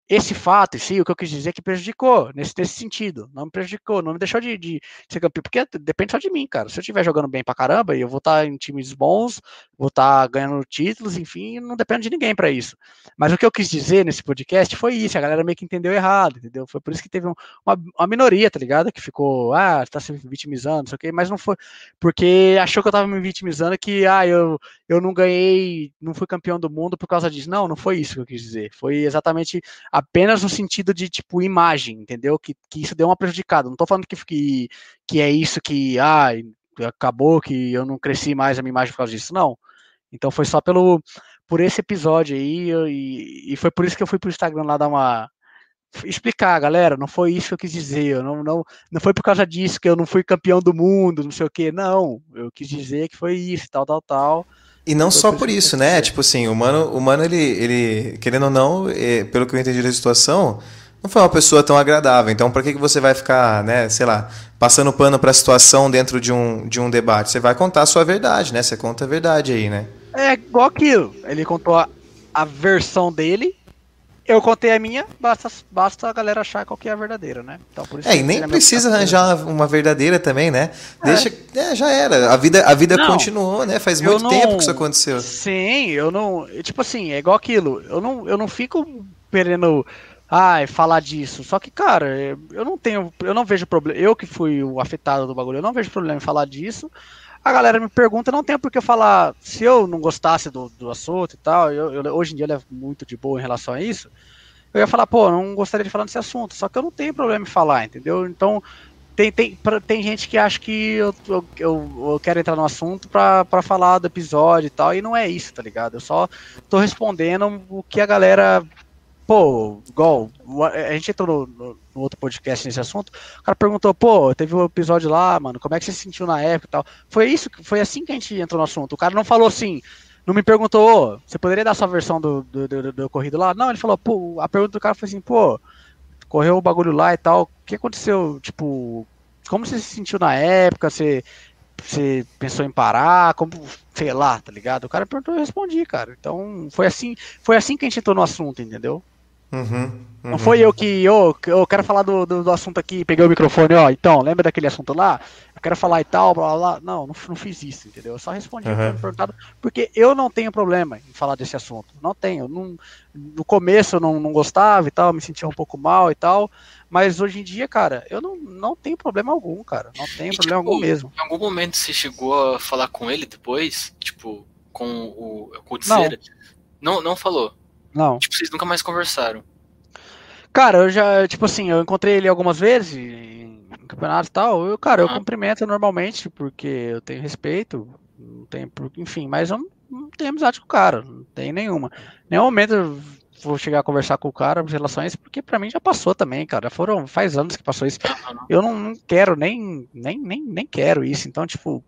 esse fato, sim, o que eu quis dizer é que prejudicou, nesse, nesse sentido. Não me prejudicou, não me deixou de, de ser campeão, porque depende só de mim, cara. Se eu estiver jogando bem pra caramba, e eu vou estar em times bons, vou estar ganhando títulos, enfim, não depende de ninguém pra isso. Mas o que eu quis dizer nesse podcast foi isso, a galera meio que entendeu errado, entendeu? Foi por isso que teve um- uma, uma minoria, tá ligado? Que ficou, ah, tá se vitimizando, não sei o quê, mas não foi, porque achou que eu tava me vitimizando, que, ah, eu, eu não ganhei, não fui campeão do mundo por causa disso. Não, não foi isso que eu quis dizer. Foi exatamente apenas no sentido de, tipo, imagem, entendeu? Que, que isso deu uma prejudicada. Não tô falando que, que, que é isso que, ah, acabou que eu não cresci mais a minha imagem por causa disso. Não. Então foi só pelo, por esse episódio aí, e, e foi por isso que eu fui pro Instagram lá dar uma. Explicar, galera, não foi isso que eu quis dizer, eu não, não, não foi por causa disso que eu não fui campeão do mundo, não sei o que, não. Eu quis dizer que foi isso, tal, tal, tal. E não Foi só por isso né? dizer. Tipo assim, o mano, o mano ele, ele, querendo ou não, eh, pelo que eu entendi da situação, não foi uma pessoa tão agradável. Então, por que, que você vai ficar, né, sei lá, passando pano pra situação dentro de um, de um debate? Você vai contar a sua verdade, né? Você conta a verdade aí, né? É igual aquilo. Ele contou a, a versão dele, eu contei a minha, basta, basta a galera achar qual que é a verdadeira, né? Então, por isso É, e nem meu precisa arranjar uma verdadeira também, né? Deixa. É, já era. A vida, a vida Não, continuou, né? Faz muito não- tempo que isso aconteceu. Sim, eu não. Tipo assim, é igual aquilo. Eu não, eu não fico querendo. Ai, falar disso. Só que, cara, eu não tenho. Eu não vejo problema. Eu que fui o afetado do bagulho, eu não vejo problema em falar disso. A galera me pergunta, não tem por que eu falar. Se eu não gostasse do, do assunto e tal, eu, eu- hoje em dia levo muito de boa em relação a isso. Eu ia falar, pô, não gostaria de falar desse assunto. Só que eu não tenho problema em falar, entendeu? Então, tem, tem, pra, tem gente que acha que eu, eu, eu, quero entrar no assunto pra falar do episódio e tal, e não é isso, tá ligado? Eu só tô respondendo o que a galera. Pô, igual, a gente entrou no, no, outro podcast nesse assunto, o cara perguntou, pô, teve um episódio lá, mano, como é que você se sentiu na época e tal. Foi isso, foi assim que a gente entrou no assunto. O cara não falou assim, não me perguntou, oh, você poderia dar sua versão do, do, do, do corrido lá? Não, ele falou, pô, a pergunta do cara foi assim, pô, correu o bagulho lá e tal. O que aconteceu? Tipo, como você se sentiu na época? Você, você pensou em parar? Como, sei lá, tá ligado? O cara perguntou eu respondi, cara. Então, foi assim, foi assim que a gente entrou no assunto, entendeu? Uhum, uhum. Não foi eu que, eu, eu quero falar do, do, do, assunto aqui, peguei o microfone, ó, então, lembra daquele assunto lá? Eu quero falar e tal, blá blá blá. Não, não, não fiz isso, entendeu? Eu só respondi uhum. perguntado, porque eu não tenho problema em falar desse assunto. Não tenho. Não, no começo eu não, não gostava e tal, me sentia um pouco mal e tal. Mas hoje em dia, cara, eu não, não tenho problema algum, cara. Não tenho e, problema tipo, algum mesmo. Em algum momento você chegou a falar com ele depois? Tipo, com o, com o Não. não, não falou. Não. Tipo, vocês nunca mais conversaram. Cara, eu já, tipo assim, eu encontrei ele algumas vezes em campeonatos e tal. Eu, cara, eu ah. cumprimento normalmente, porque eu tenho respeito, não tenho, enfim, mas eu não, não tenho amizade com o cara, não tem nenhuma. Nenhum momento eu vou chegar a conversar com o cara em relação a isso, porque pra mim já passou também, cara. Foram, faz anos que passou isso. Eu não, não quero, nem, nem, nem, nem quero isso. Então, tipo,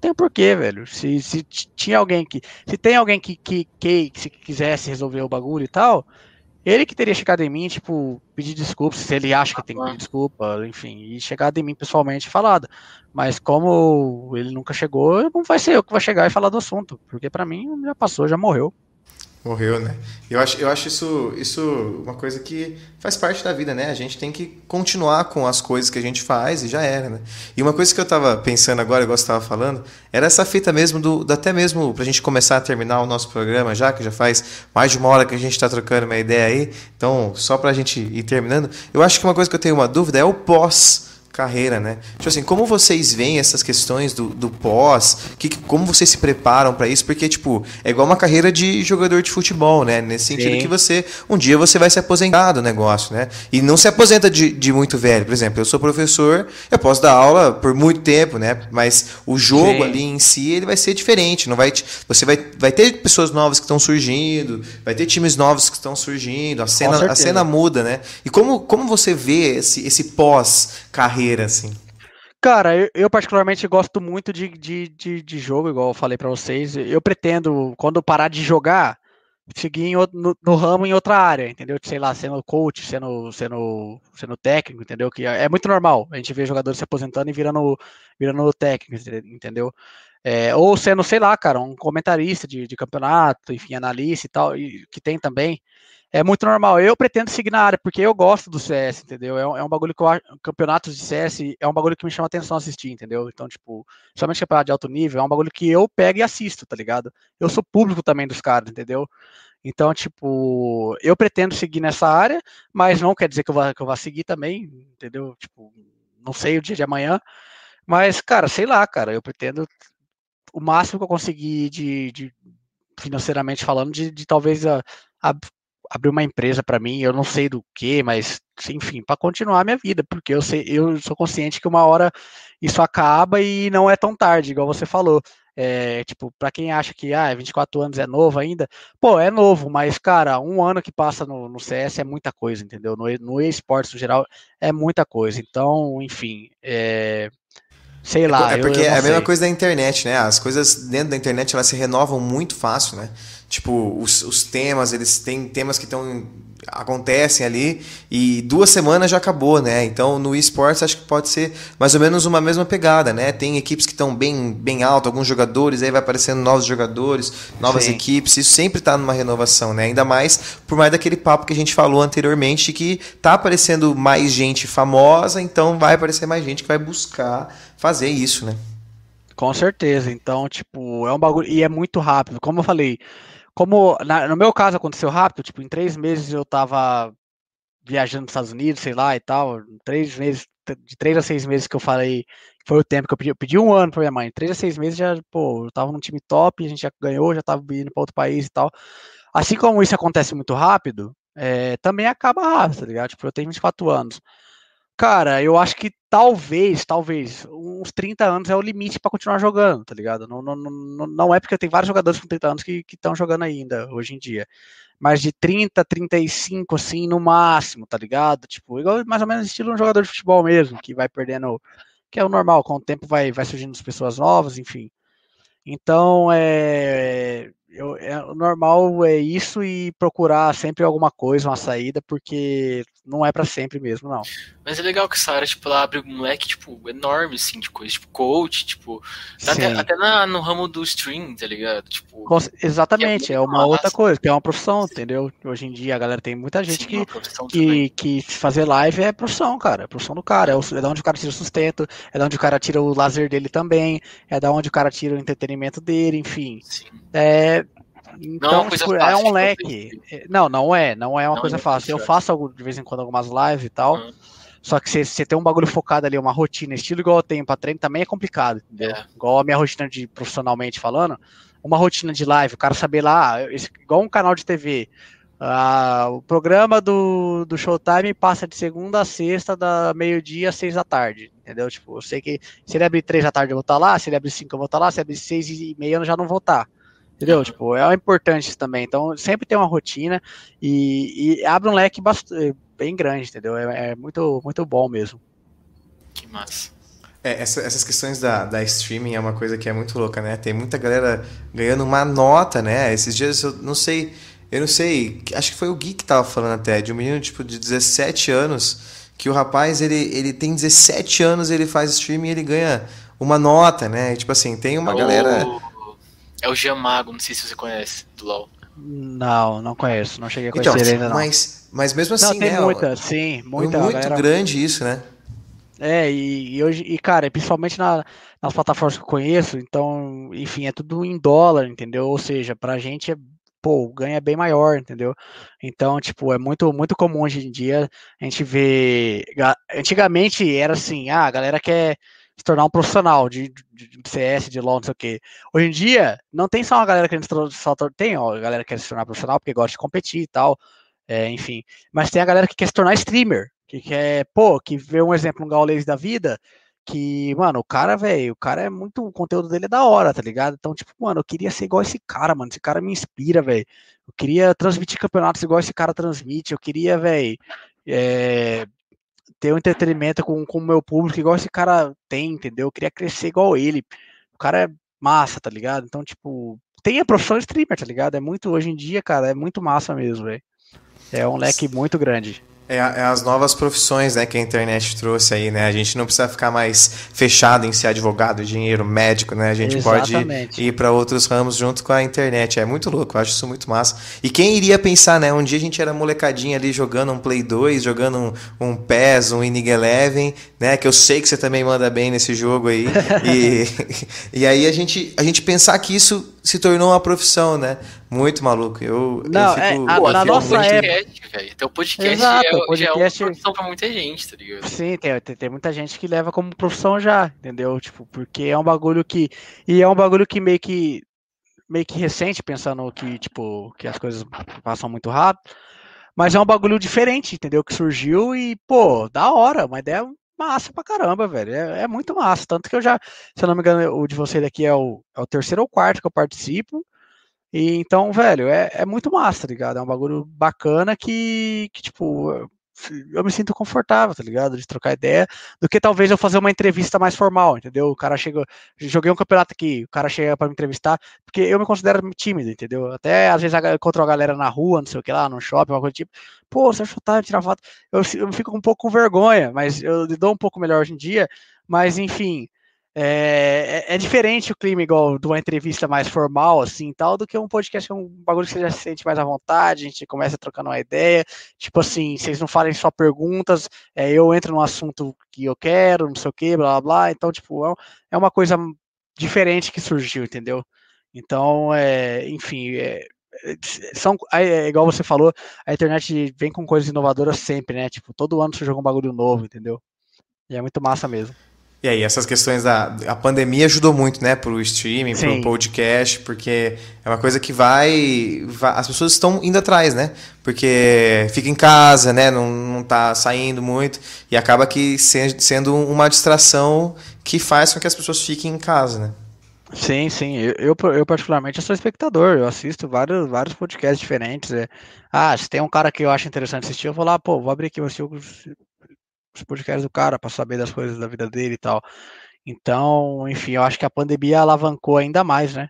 tem porquê, velho. Se, se tinha alguém que. Se tem alguém que, que, que, que se quisesse resolver o bagulho e tal, ele que teria chegado em mim, tipo, pedir desculpas, se ele acha que tem que pedir desculpa, enfim, e chegado em mim pessoalmente e falado. Mas como ele nunca chegou, não vai ser eu que vou chegar e falar do assunto, porque para mim já passou, já morreu. Morreu, né? Eu acho, eu acho isso, isso uma coisa que faz parte da vida, né? A gente tem que continuar com as coisas que a gente faz e já era, né? E uma coisa que eu tava pensando agora, igual você estava falando, era essa fita mesmo, do, do até mesmo pra gente começar a terminar o nosso programa já, que já faz mais de uma hora que a gente está trocando uma ideia aí. Então, só pra gente ir terminando, eu acho que uma coisa que eu tenho uma dúvida é o pós carreira, né? Tipo assim, como vocês veem essas questões do, do pós? Que, como vocês se preparam para isso? Porque, tipo, é igual uma carreira de jogador de futebol, né? Nesse sentido Sim. que você, um dia você vai se aposentar do negócio, né? E não se aposenta de, de muito velho. Por exemplo, eu sou professor, eu posso dar aula por muito tempo, né? Mas o jogo Sim. ali em si, ele vai ser diferente. Não vai, você vai, vai ter pessoas novas que estão surgindo, vai ter times novos que estão surgindo, a cena, a cena muda, né? E como, como você vê esse, esse pós-carreira? Carreira, assim? Cara, eu, eu, particularmente gosto muito de, de, de, de, jogo, igual eu falei para vocês. Eu pretendo, quando parar de jogar, seguir no, no, ramo em outra área, entendeu? Sei lá, sendo coach, sendo, sendo, sendo técnico, entendeu? Que é, é muito normal a gente ver jogadores se aposentando e virando, virando técnico, entendeu? É, ou sendo, sei lá, cara, um comentarista de, de campeonato, enfim, analista e tal, e, que tem também é muito normal. Eu pretendo seguir na área, porque eu gosto do CS, entendeu? É um, é um bagulho que eu. Campeonatos de CS é um bagulho que me chama atenção assistir, entendeu? Então, tipo, somente campeonato de alto nível é um bagulho que eu pego e assisto, tá ligado? Eu sou público também dos caras, entendeu? Então, tipo, eu pretendo seguir nessa área, mas não quer dizer que eu vá, que eu vá seguir também, entendeu? Tipo, não sei o dia de amanhã. Mas, cara, sei lá, cara, eu pretendo o máximo que eu conseguir de, de financeiramente falando, de, de talvez a, a abrir uma empresa para mim, eu não sei do que, mas enfim, para continuar a minha vida, porque eu sei, eu sou consciente que uma hora isso acaba e não é tão tarde, igual você falou. É, tipo, para quem acha que ah, 24 anos é novo ainda, pô, é novo, mas cara, um ano que passa no, no CS é muita coisa, entendeu? No, no esportes no geral é muita coisa. Então, enfim, é, sei lá. É porque eu, eu é a mesma coisa da internet, né? As coisas dentro da internet elas se renovam muito fácil, né? Tipo, os, os temas, eles têm temas que estão acontecem ali e duas semanas já acabou, né? Então no esportes acho que pode ser mais ou menos uma mesma pegada, né? Tem equipes que estão bem, bem alto, alguns jogadores, aí vai aparecendo novos jogadores, novas Sim. equipes, isso sempre está numa renovação, né? Ainda mais por mais daquele papo que a gente falou anteriormente que tá aparecendo mais gente famosa, então vai aparecer mais gente que vai buscar fazer isso, né? Com certeza. Então, tipo, é um bagulho e é muito rápido. Como eu falei, como na, no meu caso aconteceu rápido, tipo, em três meses eu tava viajando nos Estados Unidos, sei lá e tal, três meses, de três a seis meses que eu falei, foi o tempo que eu pedi, eu pedi um ano pra minha mãe, três a seis meses já, pô, eu tava num time top, a gente já ganhou, já tava indo para outro país e tal. Assim como isso acontece muito rápido, é, também acaba rápido, tá ligado? Tipo, eu tenho 24 anos. Cara, eu acho que talvez, talvez, uns 30 anos é o limite para continuar jogando, tá ligado? Não, não, não, não é porque tem vários jogadores com 30 anos que estão jogando ainda, hoje em dia. Mas de 30, 35, assim, no máximo, tá ligado? Tipo, igual mais ou menos estilo um jogador de futebol mesmo, que vai perdendo, que é o normal, com o tempo vai, vai surgindo as pessoas novas, enfim. Então, é, eu, é, o normal é isso e procurar sempre alguma coisa, uma saída, porque não é para sempre mesmo, não. Mas é legal que essa área, tipo, ela abre um moleque, tipo, enorme, assim, de coisa, tipo, coach, tipo, tá até, até na, no ramo do stream, tá ligado? Tipo, exatamente, é, é, uma outra coisa, que é uma profissão, entendeu? Hoje em dia a galera tem muita gente Sim, que, que, que fazer live é profissão, cara, é profissão do cara, é, o, é da onde o cara tira o sustento, é da onde o cara tira o lazer dele também, é da onde o cara tira o entretenimento dele, enfim. Sim. É, então, não é, tipo, é um leque. Não, não é, não é uma não coisa é fácil. Eu faço de vez em quando algumas lives e tal. Só que você tem um bagulho focado ali, uma rotina, estilo igual eu tenho pra treino, também é complicado, entendeu? É. Igual a minha rotina de profissionalmente falando, uma rotina de live, o cara saber lá, esse, igual um canal de TV. Uh, o programa do, do Showtime passa de segunda a sexta, da meio-dia às seis da tarde, entendeu? Tipo, eu sei que se ele abrir três da tarde eu vou estar lá, se ele abrir cinco eu vou estar lá, se ele abrir seis e meia eu já não vou estar. Entendeu? Tipo, é importante isso também. Então, sempre tem uma rotina e, e abre um leque bastante, bem grande, entendeu? É, é, muito, muito bom mesmo. Que massa. É, essa, essas questões da, da streaming é uma coisa que é muito louca, né? Tem muita galera ganhando uma nota, né? Esses dias eu não sei, eu não sei, acho que foi o Gui que tava falando até, de um menino tipo de 17 anos, que o rapaz, ele, ele tem 17 anos, ele faz streaming e ele ganha uma nota, né? E, tipo assim, tem uma oh. galera é o Giamago, não sei se você conhece, do LoL. Não, não conheço, não cheguei a conhecer então, ainda não. Mas, mas mesmo assim, não, tem né, muita, sim, muita. Muito galera... grande isso, né? É, e, e, hoje, e cara, principalmente na, nas plataformas que eu conheço, então, enfim, é tudo em dólar, entendeu? Ou seja, pra gente é, pô, o ganho é bem maior, entendeu? Então, tipo, é muito, muito comum hoje em dia a gente ver. Antigamente era assim, ah, a galera quer se tornar um profissional de, de, de, CS, de LoL, não sei o quê. Hoje em dia, não tem só uma galera que só tem, ó, a galera que quer se tornar profissional porque gosta de competir e tal, é, enfim. Mas tem a galera que quer se tornar streamer, que quer, pô, que vê um exemplo, um Gaules da vida, que, mano, o cara, velho, o cara é muito, o conteúdo dele é da hora, tá ligado? Então, tipo, mano, eu queria ser igual esse cara, mano, esse cara me inspira, velho. Eu queria transmitir campeonatos igual esse cara transmite, eu queria, velho, é, ter um entretenimento com, com o meu público igual esse cara tem, entendeu? Eu queria crescer igual ele. O cara é massa, tá ligado? Então, tipo, tem a profissão de streamer, tá ligado? É muito, hoje em dia, cara, é muito massa mesmo, velho. É um leque muito grande. É, é, as novas profissões né, que a internet trouxe aí, né? A gente não precisa ficar mais fechado em ser advogado, engenheiro, médico, né? A gente Exatamente. pode ir para outros ramos junto com a internet. É muito louco, eu acho isso muito massa. E quem iria pensar, né? Um dia a gente era molecadinha ali jogando um Play 2, jogando um, um PES, um Inig Eleven, né? Que eu sei que você também manda bem nesse jogo aí. e, e aí a gente, a gente pensar que isso se tornou uma profissão, né? Muito maluco. Eu, não, eu é, fico... é, a, na nossa podcast, época. Então o podcast, Exato, é, podcast já é uma profissão pra muita gente, tá ligado? Sim, tem, tem, tem, muita gente que leva como profissão já, entendeu? Tipo, porque é um bagulho que. E é um bagulho que meio que. meio que recente, pensando que, tipo, que as coisas passam muito rápido. Mas é um bagulho diferente, entendeu? Que surgiu e, pô, da hora, uma ideia massa pra caramba, velho. É, é, muito massa. Tanto que eu já, se eu não me engano, o de você daqui é o, é o terceiro ou quarto que eu participo. E então, velho, é, é muito massa, tá ligado? É um bagulho bacana que, que, tipo, eu me sinto confortável, tá ligado? De trocar ideia, do que talvez eu fazer uma entrevista mais formal, entendeu? O cara chega, joguei um campeonato aqui, o cara chega para me entrevistar, porque eu me considero tímido, entendeu? Até às vezes encontro a galera na rua, não sei o que lá, no shopping, uma coisa tipo, pô, você achou tá tirar foto. Eu, eu fico um pouco com vergonha, mas eu dou um pouco melhor hoje em dia, mas enfim. É, é, é, diferente o clima igual de uma entrevista mais formal, assim, tal, do que um podcast que é um bagulho que você já se sente mais à vontade, a gente começa trocando uma ideia, tipo assim, vocês não falem só perguntas, é, eu entro no assunto que eu quero, não sei o que, blá blá blá, então, tipo, é, é uma coisa diferente que surgiu, entendeu? Então, é, enfim, é, são, é, igual você falou, a internet vem com coisas inovadoras sempre, né? Tipo, todo ano surge algum bagulho novo, entendeu? E é muito massa mesmo. E aí, essas questões da a pandemia ajudou muito, né, para o streaming, para o podcast, porque é uma coisa que vai, vai, As pessoas estão indo atrás, né? Porque fica em casa, né? Não, não tá saindo muito. E acaba que sendo uma distração que faz com que as pessoas fiquem em casa, né? Sim, sim. Eu, eu, eu, particularmente sou espectador, eu assisto vários, vários podcasts diferentes. É. Ah, se tem um cara que eu acho interessante assistir, eu vou lá, pô, vou abrir aqui, vou assistir os podcasts do cara para saber das coisas da vida dele e tal. Então, enfim, eu acho que a pandemia alavancou ainda mais, né?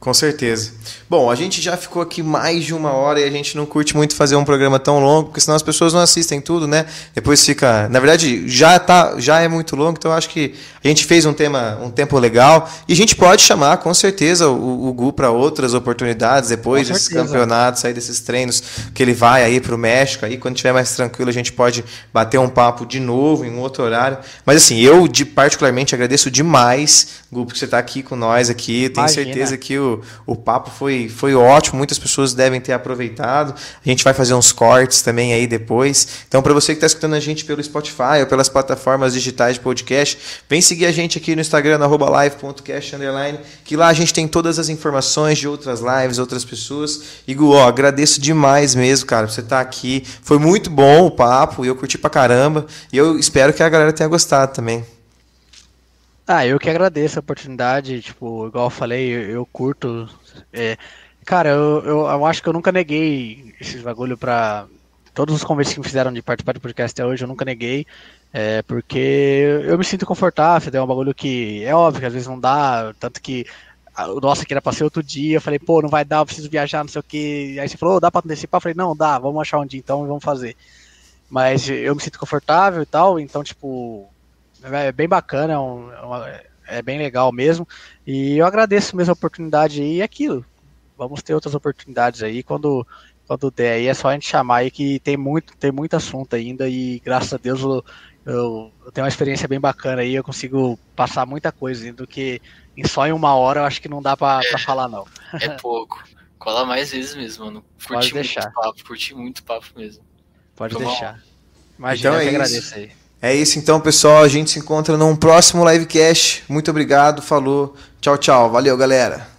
Com certeza. Bom, a gente já ficou aqui mais de uma hora e a gente não curte muito fazer um programa tão longo, porque senão as pessoas não assistem tudo, né? Depois fica. Na verdade, já, tá, já é muito longo, então eu acho que a gente fez um tema, um tempo legal. E a gente pode chamar, com certeza, o, o Gu para outras oportunidades depois com desses certeza. campeonatos, aí desses treinos, que ele vai aí para o México. Aí, quando estiver mais tranquilo, a gente pode bater um papo de novo em um outro horário. Mas assim, eu de, particularmente agradeço demais, Gu, porque você está aqui com nós aqui. Tenho Imagina. certeza que o o, papo foi, foi ótimo, muitas pessoas devem ter aproveitado. A gente vai fazer uns cortes também aí depois. Então, para você que está escutando a gente pelo Spotify ou pelas plataformas digitais de podcast, vem seguir a gente aqui no Instagram, live.cast, que lá a gente tem todas as informações de outras lives, outras pessoas. E, Gu, ó, agradeço demais mesmo, cara, por você estar tá aqui. Foi muito bom o papo, e eu curti pra caramba. E eu espero que a galera tenha gostado também. Ah, eu que agradeço a oportunidade, tipo, igual eu falei, eu, eu curto. É, cara, eu, eu, eu, acho que eu nunca neguei esses bagulho pra. Todos os convites que me fizeram de participar do podcast até hoje, eu nunca neguei. É, porque eu me sinto confortável, é um bagulho que é óbvio que às vezes não dá, tanto que o nosso aqui era pra ser outro dia, eu falei, pô, não vai dar, eu preciso viajar, não sei o que. Aí você falou, oh, dá pra antecipar? Eu falei, não, dá, vamos achar um dia então e vamos fazer. Mas eu me sinto confortável e tal, então, tipo, é bem bacana, é, um, é, uma, é, bem legal mesmo. E eu agradeço mesmo a oportunidade aí e aquilo. Vamos ter outras oportunidades aí quando, quando der aí, é só a gente chamar aí que tem muito, tem muito assunto ainda e graças a Deus eu, eu, eu tenho uma experiência bem bacana aí, eu consigo passar muita coisa do que em só em uma hora eu acho que não dá para é, falar não. É pouco. Cola mais vezes mesmo, mano. Curti Pode deixar. muito papo, curti muito papo mesmo. Pode deixar. Imagina, então é eu agradeço aí. É isso então, pessoal. A gente se encontra num próximo livecast. Muito obrigado, falou. Tchau, tchau. Valeu, galera.